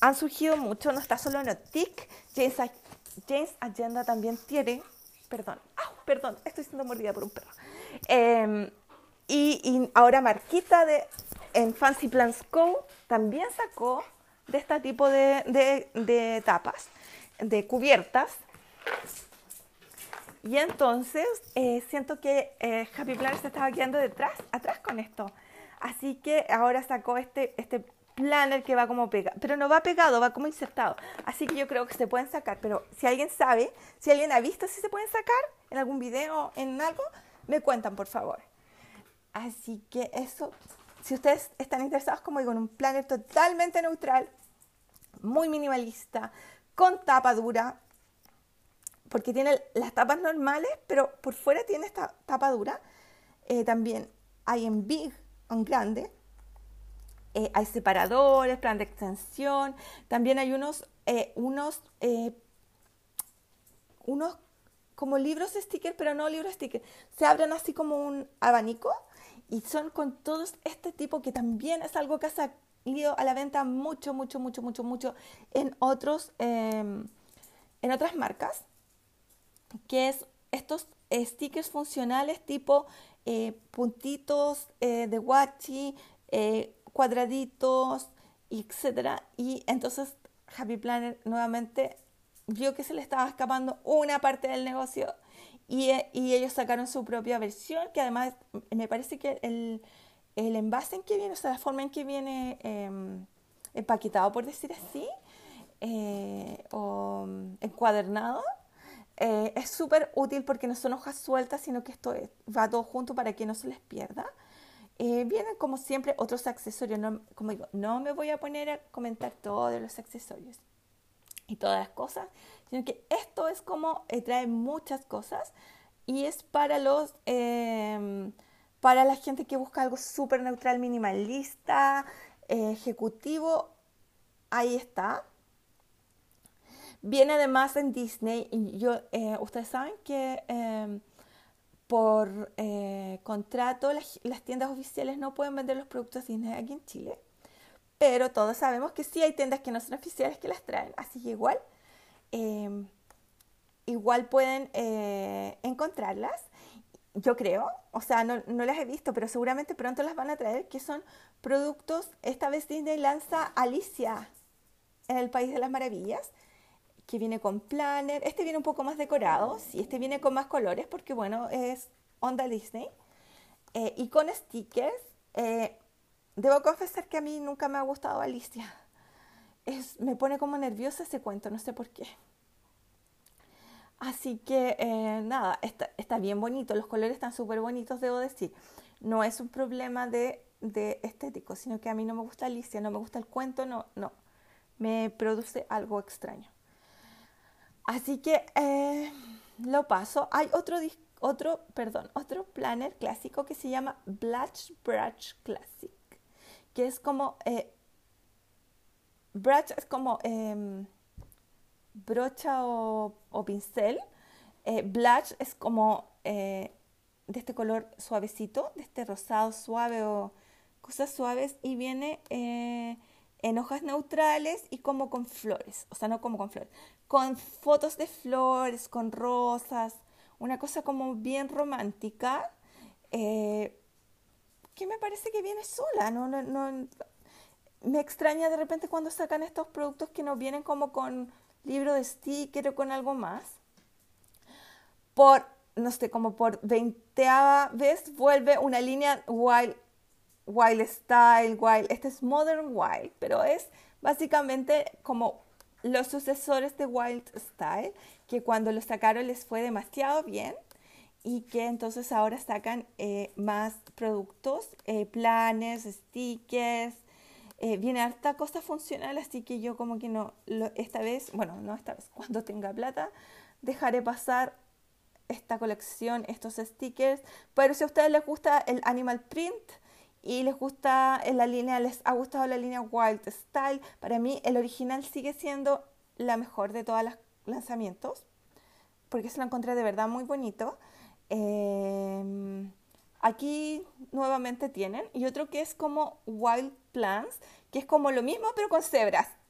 han surgido mucho, no está solo en TIC, James, James Agenda también tiene, perdón, perdón, estoy siendo mordida por un perro. Em, y, ahora Marquita de, en Fancy Plans Co. también sacó de este tipo de, de, tapas, de cubiertas. Y entonces eh, siento que eh, Happy Planner se estaba quedando detrás, atrás con esto. Así que ahora sacó este, este planner que va como pegado, pero no va pegado, va como insertado. Así que yo creo que se pueden sacar, pero si alguien sabe, si alguien ha visto si se pueden sacar en algún video, en algo, me cuentan por favor. Así que eso, si ustedes están interesados, como digo, en un planner totalmente neutral, muy minimalista, con tapa dura, porque tiene las tapas normales, pero por fuera tiene esta tapa dura. Eh, también hay en big, en grande, eh, hay separadores, plan de extensión, también hay unos, eh, unos, unos como libros sticker, pero no libros sticker. Se abren así como un abanico y son con todos este tipo que también es algo que ha salido a la venta mucho, mucho, mucho, mucho, mucho en otros, em, en otras marcas, que es estos stickers funcionales tipo puntitos de wachi, cuadraditos, etcétera. Y entonces Happy Planner nuevamente vio que se le estaba escapando una parte del negocio y, y ellos sacaron su propia versión, que además me parece que el, el, envase en que viene, o sea, la forma en que viene em, empaquetado, por decir así, eh, o encuadernado, eh, es súper útil porque no son hojas sueltas, sino que esto va todo junto para que no se les pierda. Eh, vienen como siempre otros accesorios. No, como digo, no me voy a poner a comentar todos los accesorios y todas las cosas, sino que esto es como eh, trae muchas cosas y es para los em, para la gente que busca algo súper neutral, minimalista, eh, ejecutivo. Ahí está. Viene además en Disney y yo, ustedes saben que em, por eh, contrato las, tiendas oficiales no pueden vender los productos Disney aquí en Chile, pero todos sabemos que sí hay tiendas que no son oficiales que las traen, así que igual, em, igual pueden eh, encontrarlas, yo creo, o sea, no, no, las he visto, pero seguramente pronto las van a traer, que son productos, esta vez Disney lanza Alicia en el País de las Maravillas, que viene con planner. Este viene un poco más decorado, sí, este viene con más colores porque, bueno, es onda Disney. Eh, y con stickers. Eh, debo confesar que a mí nunca me ha gustado Alicia. Es, me pone como nerviosa ese cuento, no sé por qué. Así que eh, nada, está, está, bien bonito, los colores están súper bonitos, debo decir. No es un problema de, de, estético, sino que a mí no me gusta Alicia, no me gusta el cuento, no, no. Me produce algo extraño. Así que eh, lo paso. Hay otro, otro, perdón, otro planner clásico que se llama Blatch Brush Classic, que es como, eh, brush es como em, brocha o, pincel, Eh, blush es como de este color suavecito, de este rosado suave o cosas suaves y viene en hojas neutrales y como con flores, o sea, no como con flores, con fotos de flores, con rosas, una cosa como bien romántica, eh, que me parece que viene sola, ¿no? No, no, me extraña de repente cuando sacan estos productos que nos vienen como con libro de sticker o con algo más. Por, no sé, como por veinteava vez vuelve una línea Wild, wild Style, Wild, este es Modern Wild, pero es básicamente como los sucesores de Wild Style, que cuando lo sacaron les fue demasiado bien y que entonces ahora sacan eh, más productos, eh, planes, stickers, eh, viene harta cosa funcional, así que yo como que no, esta vez, bueno, no esta vez, cuando tenga plata, dejaré pasar esta colección, estos stickers, pero si a ustedes les gusta el animal print, y les gusta la línea, les ha gustado la línea Wild Style, para mí el original sigue siendo la mejor de todos los lanzamientos, porque se lo encontré de verdad muy bonito. Em, aquí nuevamente tienen, y otro que es como Wild Plants, que es como lo mismo pero con cebras.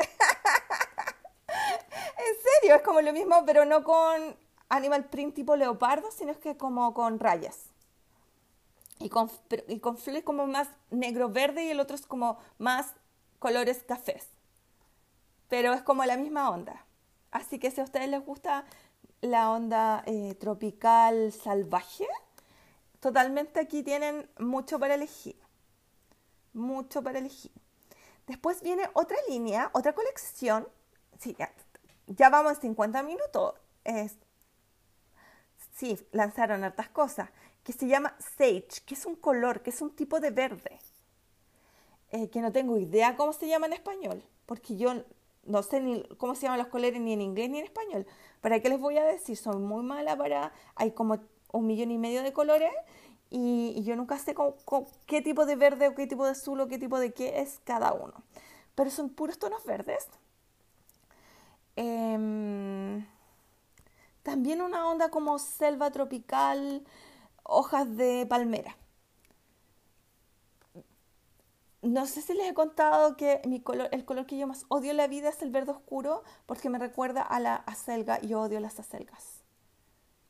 en serio, es como lo mismo pero no con animal print tipo leopardo, sino que como con rayas y con, y con flores como más negro-verde y el otro es como más colores cafés. Pero es como la misma onda. Así que si a ustedes les gusta la onda eh, tropical salvaje, totalmente aquí tienen mucho para elegir. Mucho para elegir. Después viene otra línea, otra colección. Sí, ya, ya vamos 50 minutos. Es, sí, lanzaron hartas cosas que se llama sage, que es un color, que es un tipo de verde, eh, que no tengo idea cómo se llama en español, porque yo no sé ni cómo se llaman los colores ni en inglés ni en español. ¿Para qué les voy a decir? Soy muy mala para... Hay como un millón y medio de colores y, yo nunca sé qué tipo de verde o qué tipo de azul o qué tipo de qué es cada uno. Pero son puros tonos verdes. Em, también una onda como selva tropical, hojas de palmera. No sé si les he contado que mi color, el color que yo más odio en la vida es el verde oscuro porque me recuerda a la acelga y yo odio las acelgas.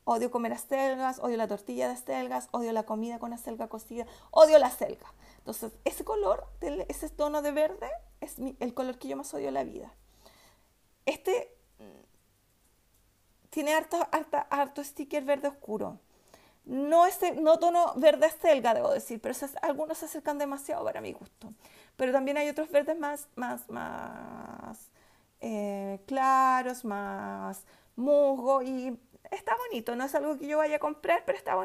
Odio comer acelgas, odio la tortilla de acelgas, odio la comida con acelga cocida, odio la acelga. Entonces, ese color, ese tono de verde, es el color que yo más odio en la vida. Este mm, tiene harto, harto, harto sticker verde oscuro. No, es, no tono verde selga, debo decir, pero algunos se acercan demasiado para mi gusto. Pero también hay otros verdes más, más, más eh, claros, más musgo y está bonito. No es algo que yo vaya a comprar, pero está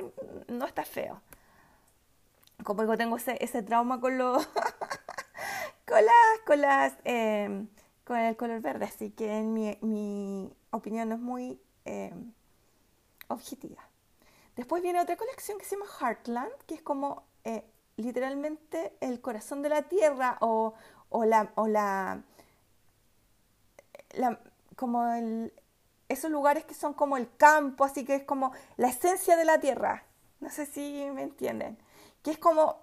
no está feo. Como digo, tengo ese, ese trauma con los con las, con las, em, con el color verde, así que en mi, mi opinión no es muy em, objetiva. Después viene otra colección que se llama Heartland, que es como eh, literalmente el corazón de la tierra o, la, o la, como esos lugares que son como el campo, así que es como la esencia de la tierra. No sé si me entienden. Que es como,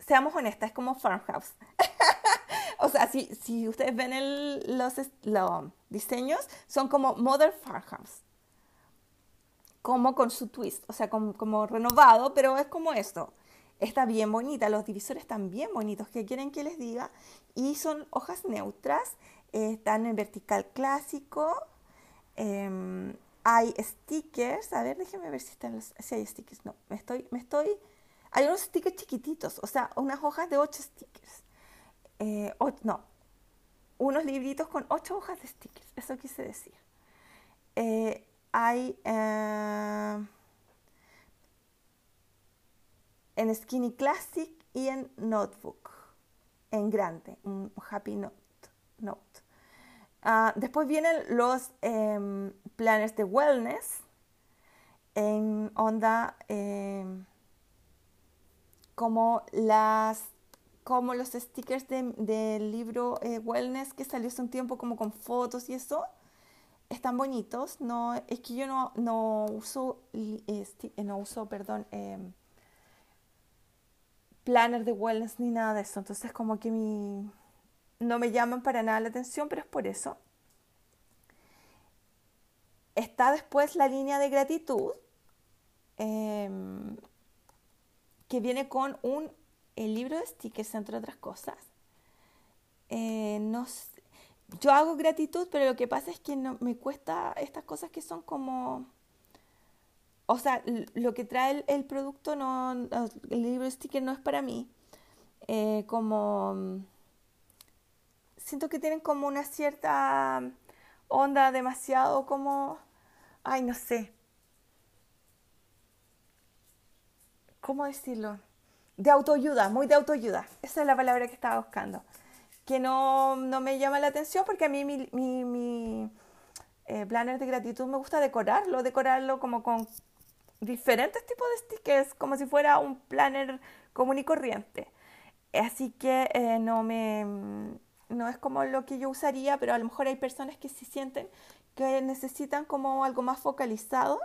seamos honestas, es como farmhouse. o sea, si, si ustedes ven los, los diseños, son como modern farmhouse como con su twist, o sea, como, renovado, pero es como esto. Está bien bonita, los divisores están bien bonitos, ¿qué quieren que les diga? Y son hojas neutras, eh, están en vertical clásico, em, hay stickers, a ver, déjenme ver si, están los, si hay stickers, no, me estoy, me estoy, hay unos stickers chiquititos, o sea, unas hojas de 8 stickers, eh, no, unos libritos con 8 hojas de stickers, eso quise decir. Eh, hay eh, en Skinny Classic y en Notebook, en grande, un Happy Note. note. Ah, después vienen los eh, planners de wellness en onda em, como las como los stickers del libro eh, wellness que salió hace un tiempo como con fotos y eso están bonitos. No, es que yo no, no uso, no uso, perdón, em, planner de wellness ni nada de eso. Entonces como que mi, no me llaman para nada la atención, pero es por eso. Está después la línea de gratitud, em, que viene con un el libro de stickers, entre otras cosas. Eh, no yo hago gratitud, pero lo que pasa es que no, me cuesta estas cosas que son como... O sea, lo que trae el, producto, no, el libro sticker no es para mí. Eh, como... Siento que tienen como una cierta onda demasiado como... Ay, no sé. ¿Cómo decirlo? De autoayuda, muy de autoayuda. Esa es la palabra que estaba buscando que no, me llama la atención porque a mí mi, mi, eh, planner de gratitud me gusta decorarlo, decorarlo como con diferentes tipos de stickers, como si fuera un planner común y corriente. Así que eh, no me no es como lo que yo usaría, pero a lo mejor hay personas que se sienten que necesitan como algo más focalizado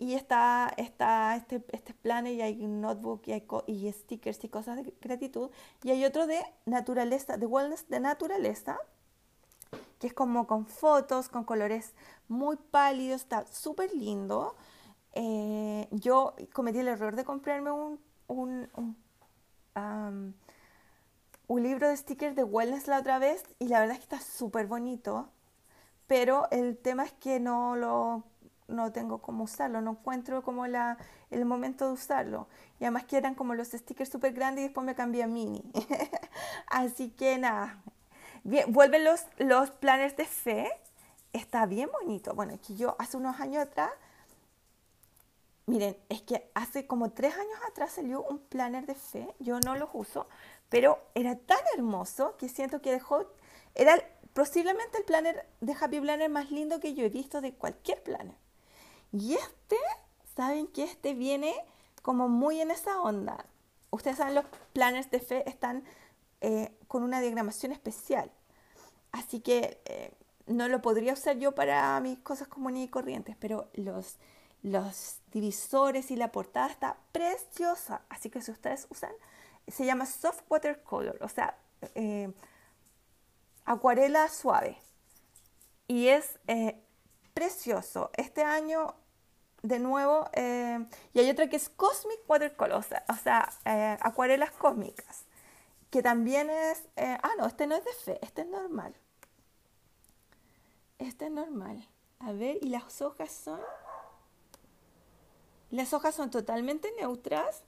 y está, está este, este planner y hay notebook y, hay stickers y cosas de gratitud. Y hay otro de naturaleza, de wellness de naturaleza, que es como con fotos, con colores muy pálidos, está súper lindo. Eh, yo cometí el error de comprarme un, un, un, un libro de stickers de wellness la otra vez y la verdad es que está súper bonito, pero el tema es que no lo no tengo cómo usarlo, no encuentro como la, el momento de usarlo. Y además que eran como los stickers súper grandes y después me cambié a mini. Así que nada, vuelven los, los planners de fe. Está bien bonito. Bueno, que yo hace unos años atrás, miren, es que hace como tres años atrás salió un planner de fe. Yo no los uso, pero era tan hermoso que siento que dejó, era posiblemente el planner de Happy Planner más lindo que yo he visto de cualquier planner. Y este, saben que este viene como muy en esa onda. Ustedes saben, los planners de fe están eh, con una diagramación especial. Así que eh, no lo podría usar yo para mis cosas comunes y corrientes, pero los, los divisores y la portada está preciosa. Así que si ustedes usan, se llama soft watercolor, o sea, eh, acuarela suave. Y es precioso. Este año de nuevo, eh, y hay otra que es Cosmic Watercolor, o sea, eh, acuarelas cósmicas, que también es, eh, ah, no, este no es de fe, este es normal. Este es normal. A ver, y las hojas son, las hojas son totalmente neutras.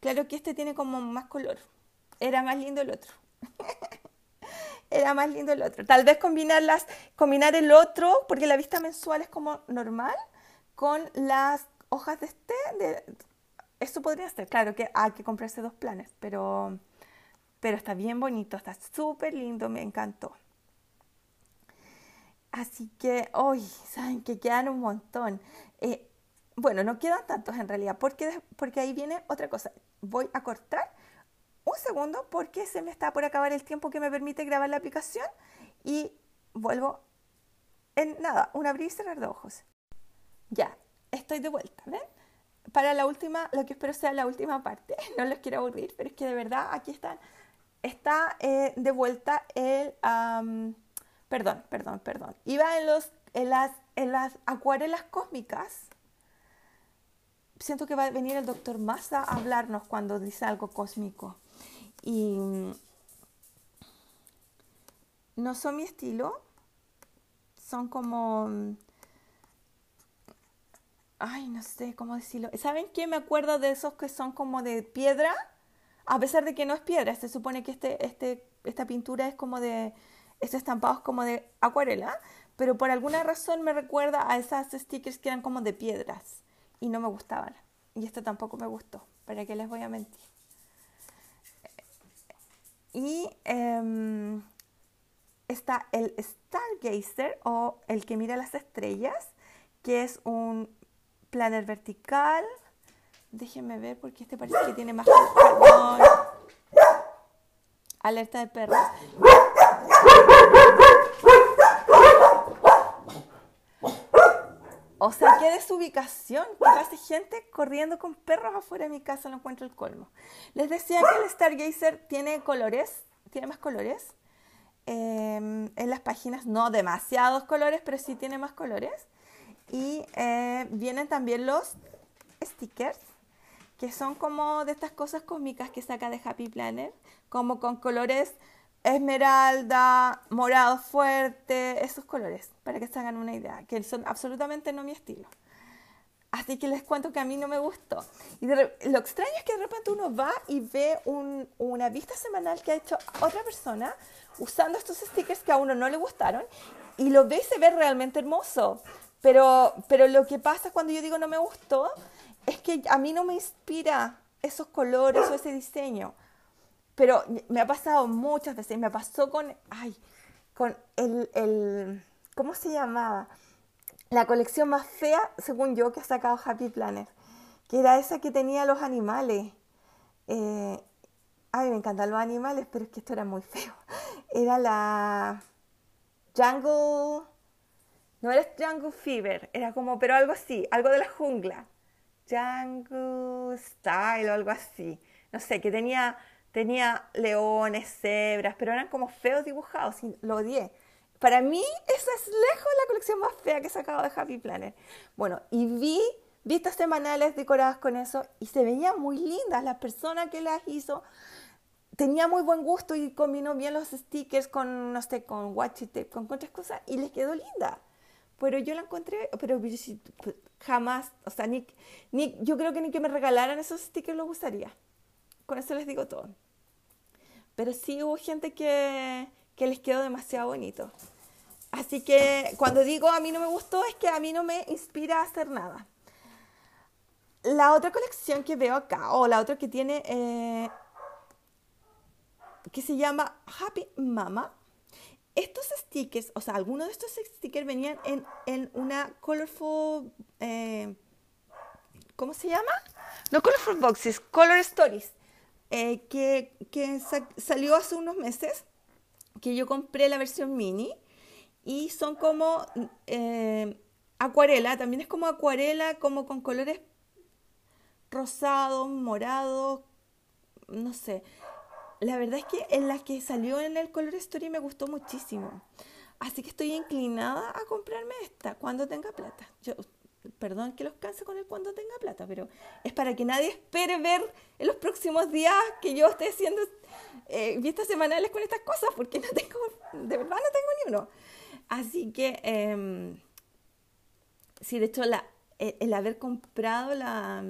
Claro que este tiene como más color. Era más lindo el otro. Era más lindo el otro. Tal vez combinarlas, combinar el otro, porque la vista mensual es como normal con las hojas de este, eso podría ser, claro que hay que comprarse dos planes, pero, pero está bien bonito, está súper lindo, me encantó. Así que hoy, saben que quedan un montón. Eh, bueno, no quedan tantos en realidad, porque, porque ahí viene otra cosa. Voy a cortar un segundo porque se me está por acabar el tiempo que me permite grabar la aplicación y vuelvo en nada, un abrir y cerrar de ojos. Ya, estoy de vuelta, ¿ven? Para la última, lo que espero sea la última parte, no los quiero aburrir, pero es que de verdad aquí están, está eh, de vuelta el, perdón, perdón, perdón, iba en, los, en, las, en las acuarelas cósmicas, siento que va a venir el doctor Massa a hablarnos cuando dice algo cósmico. Y no son mi estilo, son como ay, no sé cómo decirlo. ¿Saben qué? Me acuerdo de esos que son como de piedra, a pesar de que no es piedra. Se supone que este, este, esta pintura es como de, este estampado es como de acuarela, pero por alguna razón me recuerda a esas stickers que eran como de piedras y no me gustaban. Y esto tampoco me gustó, ¿para qué les voy a mentir? Y em, está el Stargazer o el que mira las estrellas, que es un planner vertical. Déjenme ver porque este parece que tiene más... Alerta de perros. O sea, qué desubicación. Que pase gente corriendo con perros afuera de mi casa, no encuentro el colmo. Les decía que el Stargazer tiene colores, tiene más colores. Em, en las páginas, no demasiados colores, pero sí tiene más colores. Y eh, vienen también los stickers, que son como de estas cosas cósmicas que saca de Happy Planner, como con colores esmeralda, morado fuerte, esos colores, para que se hagan una idea, que son absolutamente no mi estilo. Así que les cuento que a mí no me gustó. Y lo extraño es que de repente uno va y ve una vista semanal que ha hecho otra persona usando estos stickers que a uno no le gustaron y lo ve y se ve realmente hermoso. Pero, pero lo que pasa cuando yo digo no me gustó es que a mí no me inspira esos colores o ese diseño. Pero me ha pasado muchas veces, me pasó con, ay, con el, el, ¿cómo se llamaba? La colección más fea, según yo, que ha sacado Happy Planner, que era esa que tenía los animales. Eh, ay, me encantan los animales, pero es que esto era muy feo. Era la Jungle, no era Jungle Fever, era como, pero algo así, algo de la jungla. Jungle Style o algo así. No sé, que tenía tenía leones, cebras, pero eran como feos dibujados y lo odié. Para mí, esa es lejos la colección más fea que he sacado de Happy Planner. Bueno, y vi vistas semanales decoradas con eso y se veían muy lindas. La persona que las hizo tenía muy buen gusto y combinó bien los stickers con, no sé, con washi tape, con otras cosas y les quedó linda. Pero yo la encontré, pero jamás, o sea, ni, ni, yo creo que ni que me regalaran esos stickers los usaría. Con eso les digo todo. Pero sí hubo gente que, que les quedó demasiado bonito. Así que cuando digo a mí no me gustó es que a mí no me inspira a hacer nada. La otra colección que veo acá, o la otra que tiene, eh, que se llama Happy Mama. Estos stickers, o sea, algunos de estos stickers venían en, en una colorful, eh, ¿cómo se llama? No colorful boxes, color stories. Eh, que, que salió hace unos meses, que yo compré la versión mini y son como eh, acuarela, también es como acuarela, como con colores rosados, morados, no sé. La verdad es que en la que salió en el Color Story me gustó muchísimo. Así que estoy inclinada a comprarme esta cuando tenga plata. Yo, perdón que los canse con él cuando tenga plata, pero es para que nadie espere ver en los próximos días que yo esté haciendo eh, vistas semanales con estas cosas, porque no tengo, de verdad no tengo ni uno. Así que, eh, sí, de hecho, la, el, haber comprado la,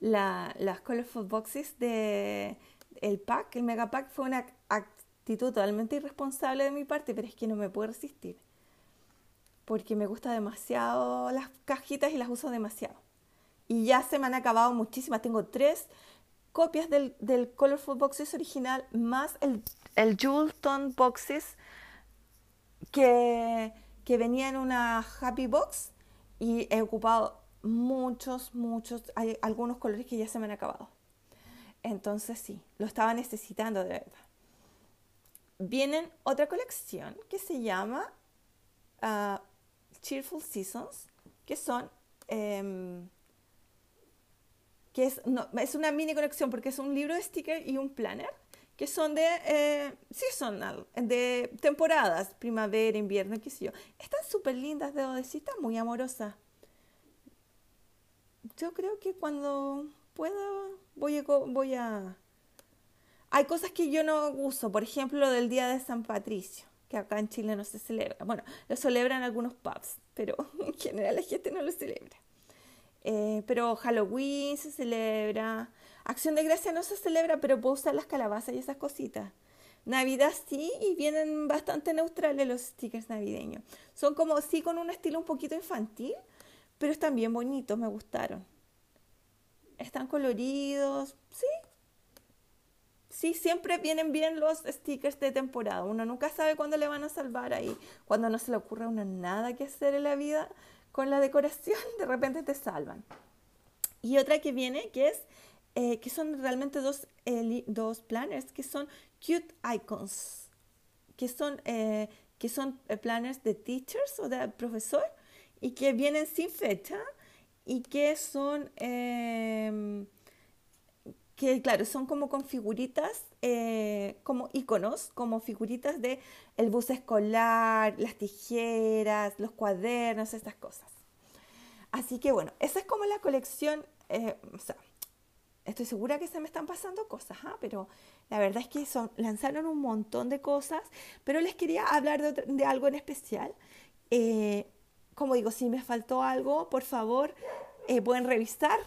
la, las Colorful Boxes de el pack, el mega pack, fue una actitud totalmente irresponsable de mi parte, pero es que no me puedo resistir porque me gusta demasiado las cajitas y las uso demasiado. Y ya se me han acabado muchísimas. Tengo tres copias del, del Colorful Boxes original más el, el Jewel Boxes que, que venía en una Happy Box y he ocupado muchos, muchos, hay algunos colores que ya se me han acabado. Entonces sí, lo estaba necesitando de verdad. Vienen otra colección que se llama uh, Cheerful Seasons, que son, em, que es, no, es una mini colección porque es un libro de sticker y un planner, que son de eh, seasonal, de temporadas, primavera, invierno, qué sé yo. Están súper lindas, de decir, muy amorosas. Yo creo que cuando pueda voy a, voy a... Hay cosas que yo no uso, por ejemplo, lo del Día de San Patricio que acá en Chile no se celebra. Bueno, lo celebran algunos pubs, pero en general la gente no lo celebra. Eh, pero Halloween se celebra, Acción de Gracia no se celebra, pero puedo usar las calabazas y esas cositas. Navidad sí, y vienen bastante neutrales los stickers navideños. Son como, sí, con un estilo un poquito infantil, pero están bien bonitos, me gustaron. Están coloridos, sí, sí, siempre vienen bien los stickers de temporada. Uno nunca sabe cuándo le van a salvar ahí. Cuando no se le ocurre a uno nada que hacer en la vida con la decoración, de repente te salvan. Y otra que viene, que es, eh, que son realmente dos, dos planners, que son cute icons, que son, eh, que son eh, planners de teachers o de profesor. y que vienen sin fecha y que son, em, que claro, son como con figuritas, eh, como iconos, como figuritas de el bus escolar, las tijeras, los cuadernos, estas cosas. Así que bueno, esa es como la colección, eh, estoy segura que se me están pasando cosas, ¿ah? pero la verdad es que son, lanzaron un montón de cosas, pero les quería hablar de, algo en especial. Eh, como digo, si me faltó algo, por favor, eh, pueden revisar.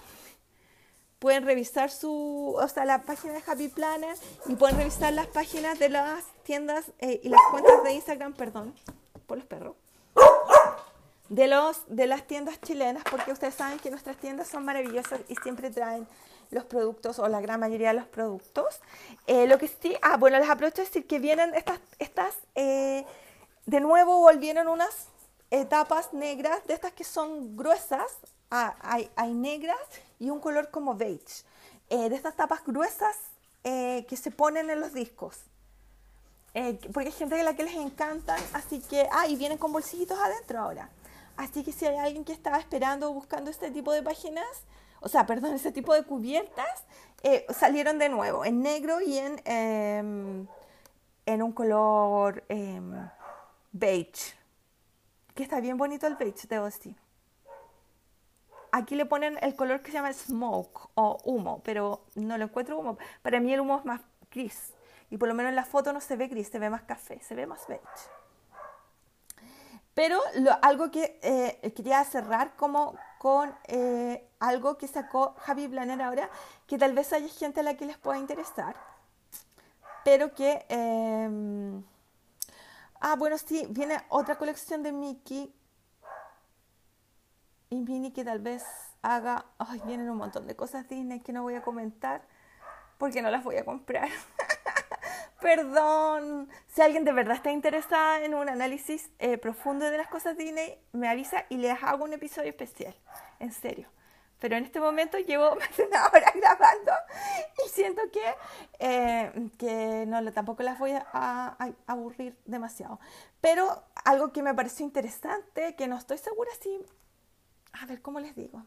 Pueden revisar su, o sea, la página de Happy Planner y pueden revisar las páginas de las tiendas eh, y las cuentas de Instagram, perdón, por los perros, de, los, de las tiendas chilenas, porque ustedes saben que nuestras tiendas son maravillosas y siempre traen los productos o la gran mayoría de los productos. Eh, lo que sí, ah, bueno, les aprovecho a decir que vienen estas, estas de nuevo volvieron unas etapas negras, de estas que son gruesas, ah, hay, negras y un color como beige, eh, de estas tapas gruesas eh, que se ponen en los discos. Eh, porque hay gente a la que les encantan, así que, ah, y vienen con bolsillitos adentro ahora. Así que si hay alguien que estaba esperando o buscando este tipo de páginas, o sea, perdón, este tipo de cubiertas, salieron de nuevo en negro y en, em, en un color em, beige que está bien bonito el beige, de decir. Aquí le ponen el color que se llama smoke o humo, pero no lo encuentro humo. Para mí el humo es más gris. Y por lo menos en la foto no se ve gris, se ve más café, se ve más beige. Pero algo que eh, quería cerrar como con eh, algo que sacó Javi Blaner ahora, que tal vez haya gente a la que les pueda interesar, pero que em, Ah, bueno, sí, viene otra colección de Mickey y Minnie que tal vez haga. Ay, vienen un montón de cosas Disney que no voy a comentar porque no las voy a comprar. Perdón. Si alguien de verdad está interesada en un análisis eh, profundo de las cosas Disney, me avisa y les hago un episodio especial. En serio pero en este momento llevo más de una hora grabando y siento que, eh, que no, tampoco las voy a, aburrir demasiado. Pero algo que me pareció interesante, que no estoy segura si, a ver, ¿cómo les digo?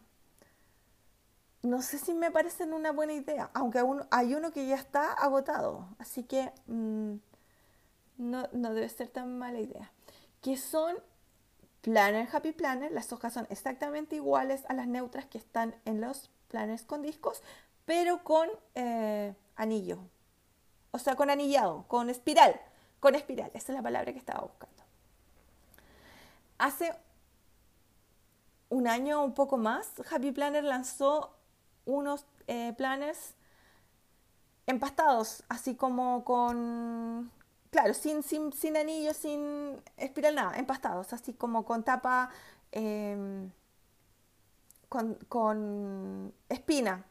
No sé si me parecen una buena idea, aunque hay uno que ya está agotado, así que mm, no, no debe ser tan mala idea. Que son Planner Happy Planner, las hojas son exactamente iguales a las neutras que están en los planners con discos, pero con eh, anillo. O sea, con anillado, con espiral. Con espiral, esa es la palabra que estaba buscando. Hace un año un poco más, Happy Planner lanzó unos eh, planners empastados, así como con claro, sin, sin, sin anillo, sin espiral, nada, empastados, así como con tapa, em, con, espina,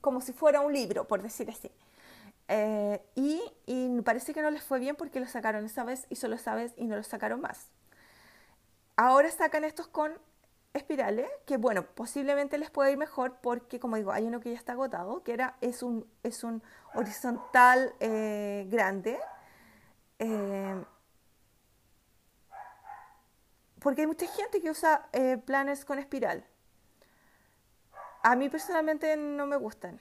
como si fuera un libro, por decir así. Eh, y, y, parece que no les fue bien porque lo sacaron esa vez y solo esa vez y no lo sacaron más. Ahora sacan estos con espirales, que bueno, posiblemente les pueda ir mejor porque, como digo, hay uno que ya está agotado, que era, es, un, es un horizontal eh, grande, eh, porque hay mucha gente que usa eh, planes con espiral. A mí personalmente no me gustan.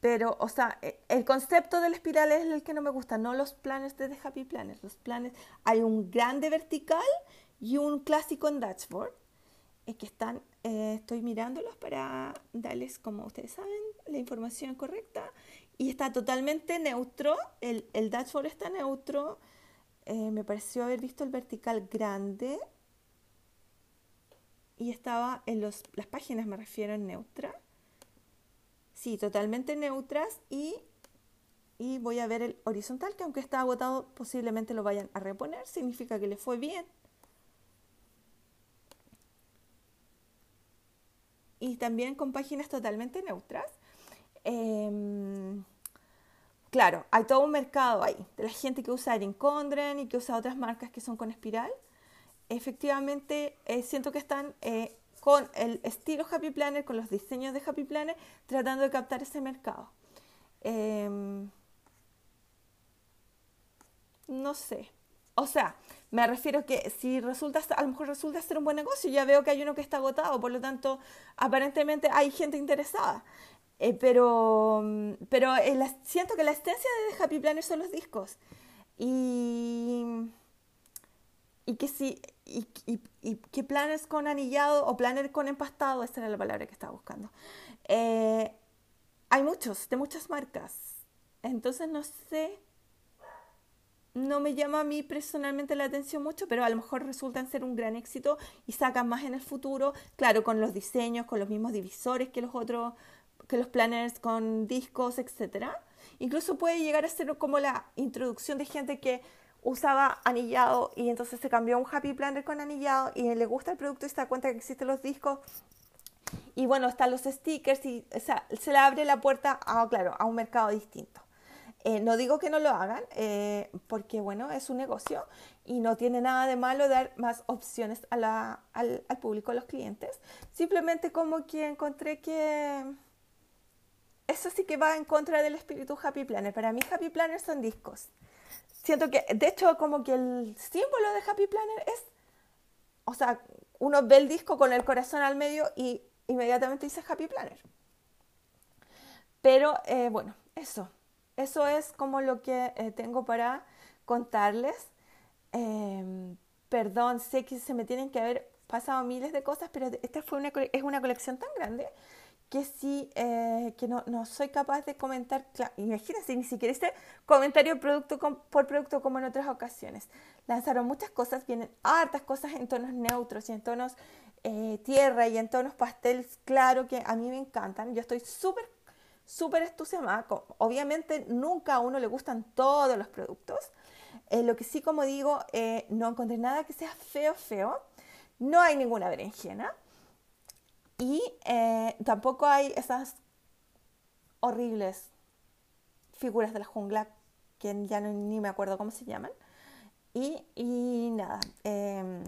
Pero, o sea, e, el concepto del espiral es el que no me gusta, no los planes de The Happy Planet. Los planes, hay un grande vertical y un clásico en dashboard, es que están, eh, estoy mirándolos para darles, como ustedes saben, la información correcta y está totalmente neutro, el, el dashboard está neutro, eh, me pareció haber visto el vertical grande y estaba en los, las páginas, me refiero, en neutra. Sí, totalmente neutras y, y voy a ver el horizontal, que aunque está agotado, posiblemente lo vayan a reponer, significa que le fue bien. Y también con páginas totalmente neutras. Em, claro, hay todo un mercado ahí de la gente que usa Erin Condren y que usa otras marcas que son con espiral. Efectivamente, eh, siento que están eh, con el estilo Happy Planner, con los diseños de Happy Planner, tratando de captar ese mercado. Em, no sé. O sea, Me refiero que si resulta, a lo mejor resulta ser un buen negocio, ya veo que hay uno que está agotado, por lo tanto, aparentemente hay gente interesada. Eh, pero pero siento que la esencia de Happy Planner son los discos. Y, y que si y, y, que planners con anillado o planner con empastado, esa era la palabra que estaba buscando. Eh, hay muchos, de muchas marcas. Entonces no sé, no me llama a mí personalmente la atención mucho, pero a lo mejor resultan ser un gran éxito y sacan más en el futuro, claro, con los diseños, con los mismos divisores que los otros, que los planners con discos, etcétera. Incluso puede llegar a ser como la introducción de gente que usaba anillado y entonces se cambió a un Happy Planner con anillado y le gusta el producto y se da cuenta que existen los discos y bueno, están los stickers y se le abre la puerta a, claro, a un mercado distinto. Eh, no digo que no lo hagan, eh, porque bueno, es un negocio y no tiene nada de malo dar más opciones a la, al, al, público, a los clientes. Simplemente como que encontré que eso sí que va en contra del espíritu Happy Planner. Para mí Happy Planner son discos. Siento que, de hecho, como que el símbolo de Happy Planner es, o sea, uno ve el disco con el corazón al medio y inmediatamente dice Happy Planner. Pero eh, bueno, eso. Eso es como lo que eh, tengo para contarles. Em, perdón, sé que se me tienen que haber pasado miles de cosas, pero esta fue una, es una colección tan grande que sí, eh, que no, no, soy capaz de comentar, imagínense, ni siquiera este comentario producto por producto como en otras ocasiones. Lanzaron muchas cosas, vienen hartas cosas en tonos neutros y en tonos eh, tierra y en tonos pasteles, claro que a mí me encantan. Yo estoy súper, súper entusiasmada. Obviamente nunca a uno le gustan todos los productos. Eh, lo que sí, como digo, eh, no encontré nada que sea feo, feo. No hay ninguna berenjena. Y tampoco hay esas horribles figuras de la jungla que ya ni me acuerdo cómo se llaman. Y, y nada. Em,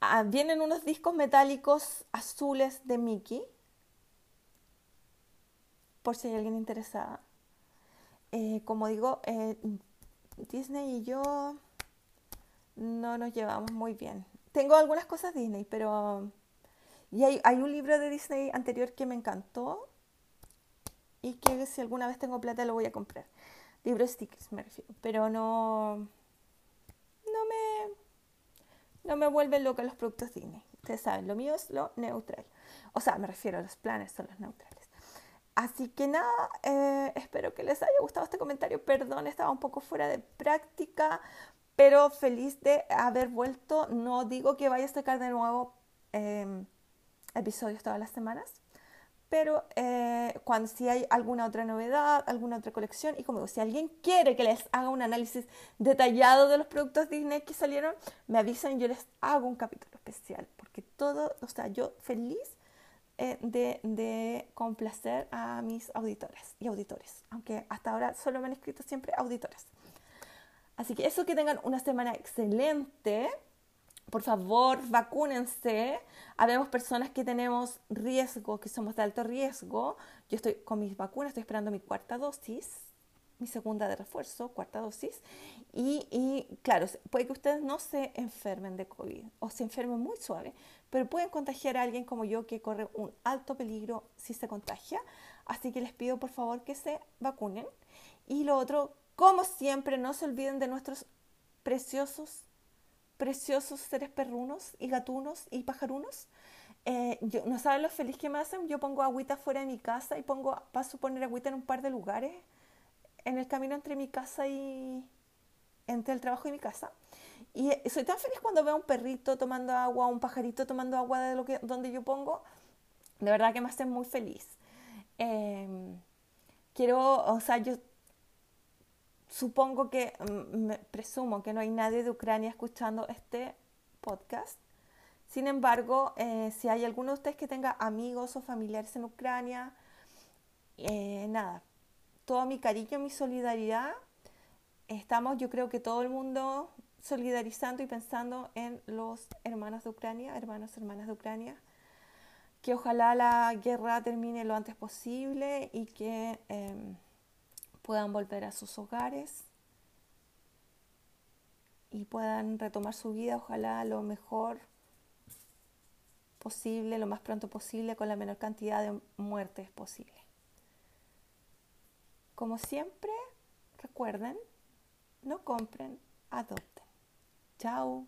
Ah, vienen unos discos metálicos azules de Mickey, por si hay alguien interesada. Eh, como digo, eh, Disney y yo no nos llevamos muy bien. Tengo algunas cosas Disney, pero... Y hay, un libro de Disney anterior que me encantó y que si alguna vez tengo plata lo voy a comprar. Libro stickers me refiero, pero no no me vuelven loca los productos Disney. Ustedes saben, lo mío es lo neutral. O sea, me refiero a los planes, son los neutrales. Así que nada, eh, espero que les haya gustado este comentario. Perdón, estaba un poco fuera de práctica, pero feliz de haber vuelto. No digo que vaya a sacar de nuevo em, episodios todas las semanas, pero eh, cuando si hay alguna otra novedad, alguna otra colección, y como digo, si alguien quiere que les haga un análisis detallado de los productos Disney que salieron, me avisan, yo les hago un capítulo especial, porque todo, o sea, yo feliz eh, de, de, complacer a mis auditoras y auditores, aunque hasta ahora solo me han escrito siempre auditoras. Así que eso que tengan una semana excelente por favor, vacúnense. Habemos personas que tenemos riesgo, que somos de alto riesgo. Yo estoy con mis vacunas, estoy esperando mi cuarta dosis, mi segunda de refuerzo, cuarta dosis. Y, y, claro, puede que ustedes no se enfermen de COVID o se enfermen muy suave, pero pueden contagiar a alguien como yo que corre un alto peligro si se contagia. Así que les pido por favor que se vacunen. Y lo otro, como siempre, no se olviden de nuestros preciosos preciosos seres perrunos y gatunos y pajarunos. Eh, yo, no saben lo feliz que me hacen. Yo pongo agüita fuera de mi casa y pongo, paso a poner agüita en un par de lugares en el camino entre mi casa y entre el trabajo y mi casa. Y eh, soy tan feliz cuando veo un perrito tomando agua, un pajarito tomando agua de lo que, donde yo pongo. De verdad que me hacen muy feliz. Em, quiero, o sea, yo supongo que, mm, presumo que no hay nadie de Ucrania escuchando este podcast. Sin embargo, eh, si hay alguno de ustedes que tenga amigos o familiares en Ucrania, eh, nada, todo mi cariño, mi solidaridad. Estamos, yo creo que todo el mundo solidarizando y pensando en los hermanos de Ucrania, hermanos, hermanas de Ucrania, que ojalá la guerra termine lo antes posible y que... Em, puedan volver a sus hogares y puedan retomar su vida, ojalá lo mejor posible, lo más pronto posible, con la menor cantidad de muertes posible. Como siempre, recuerden, no compren, adopten. Chao.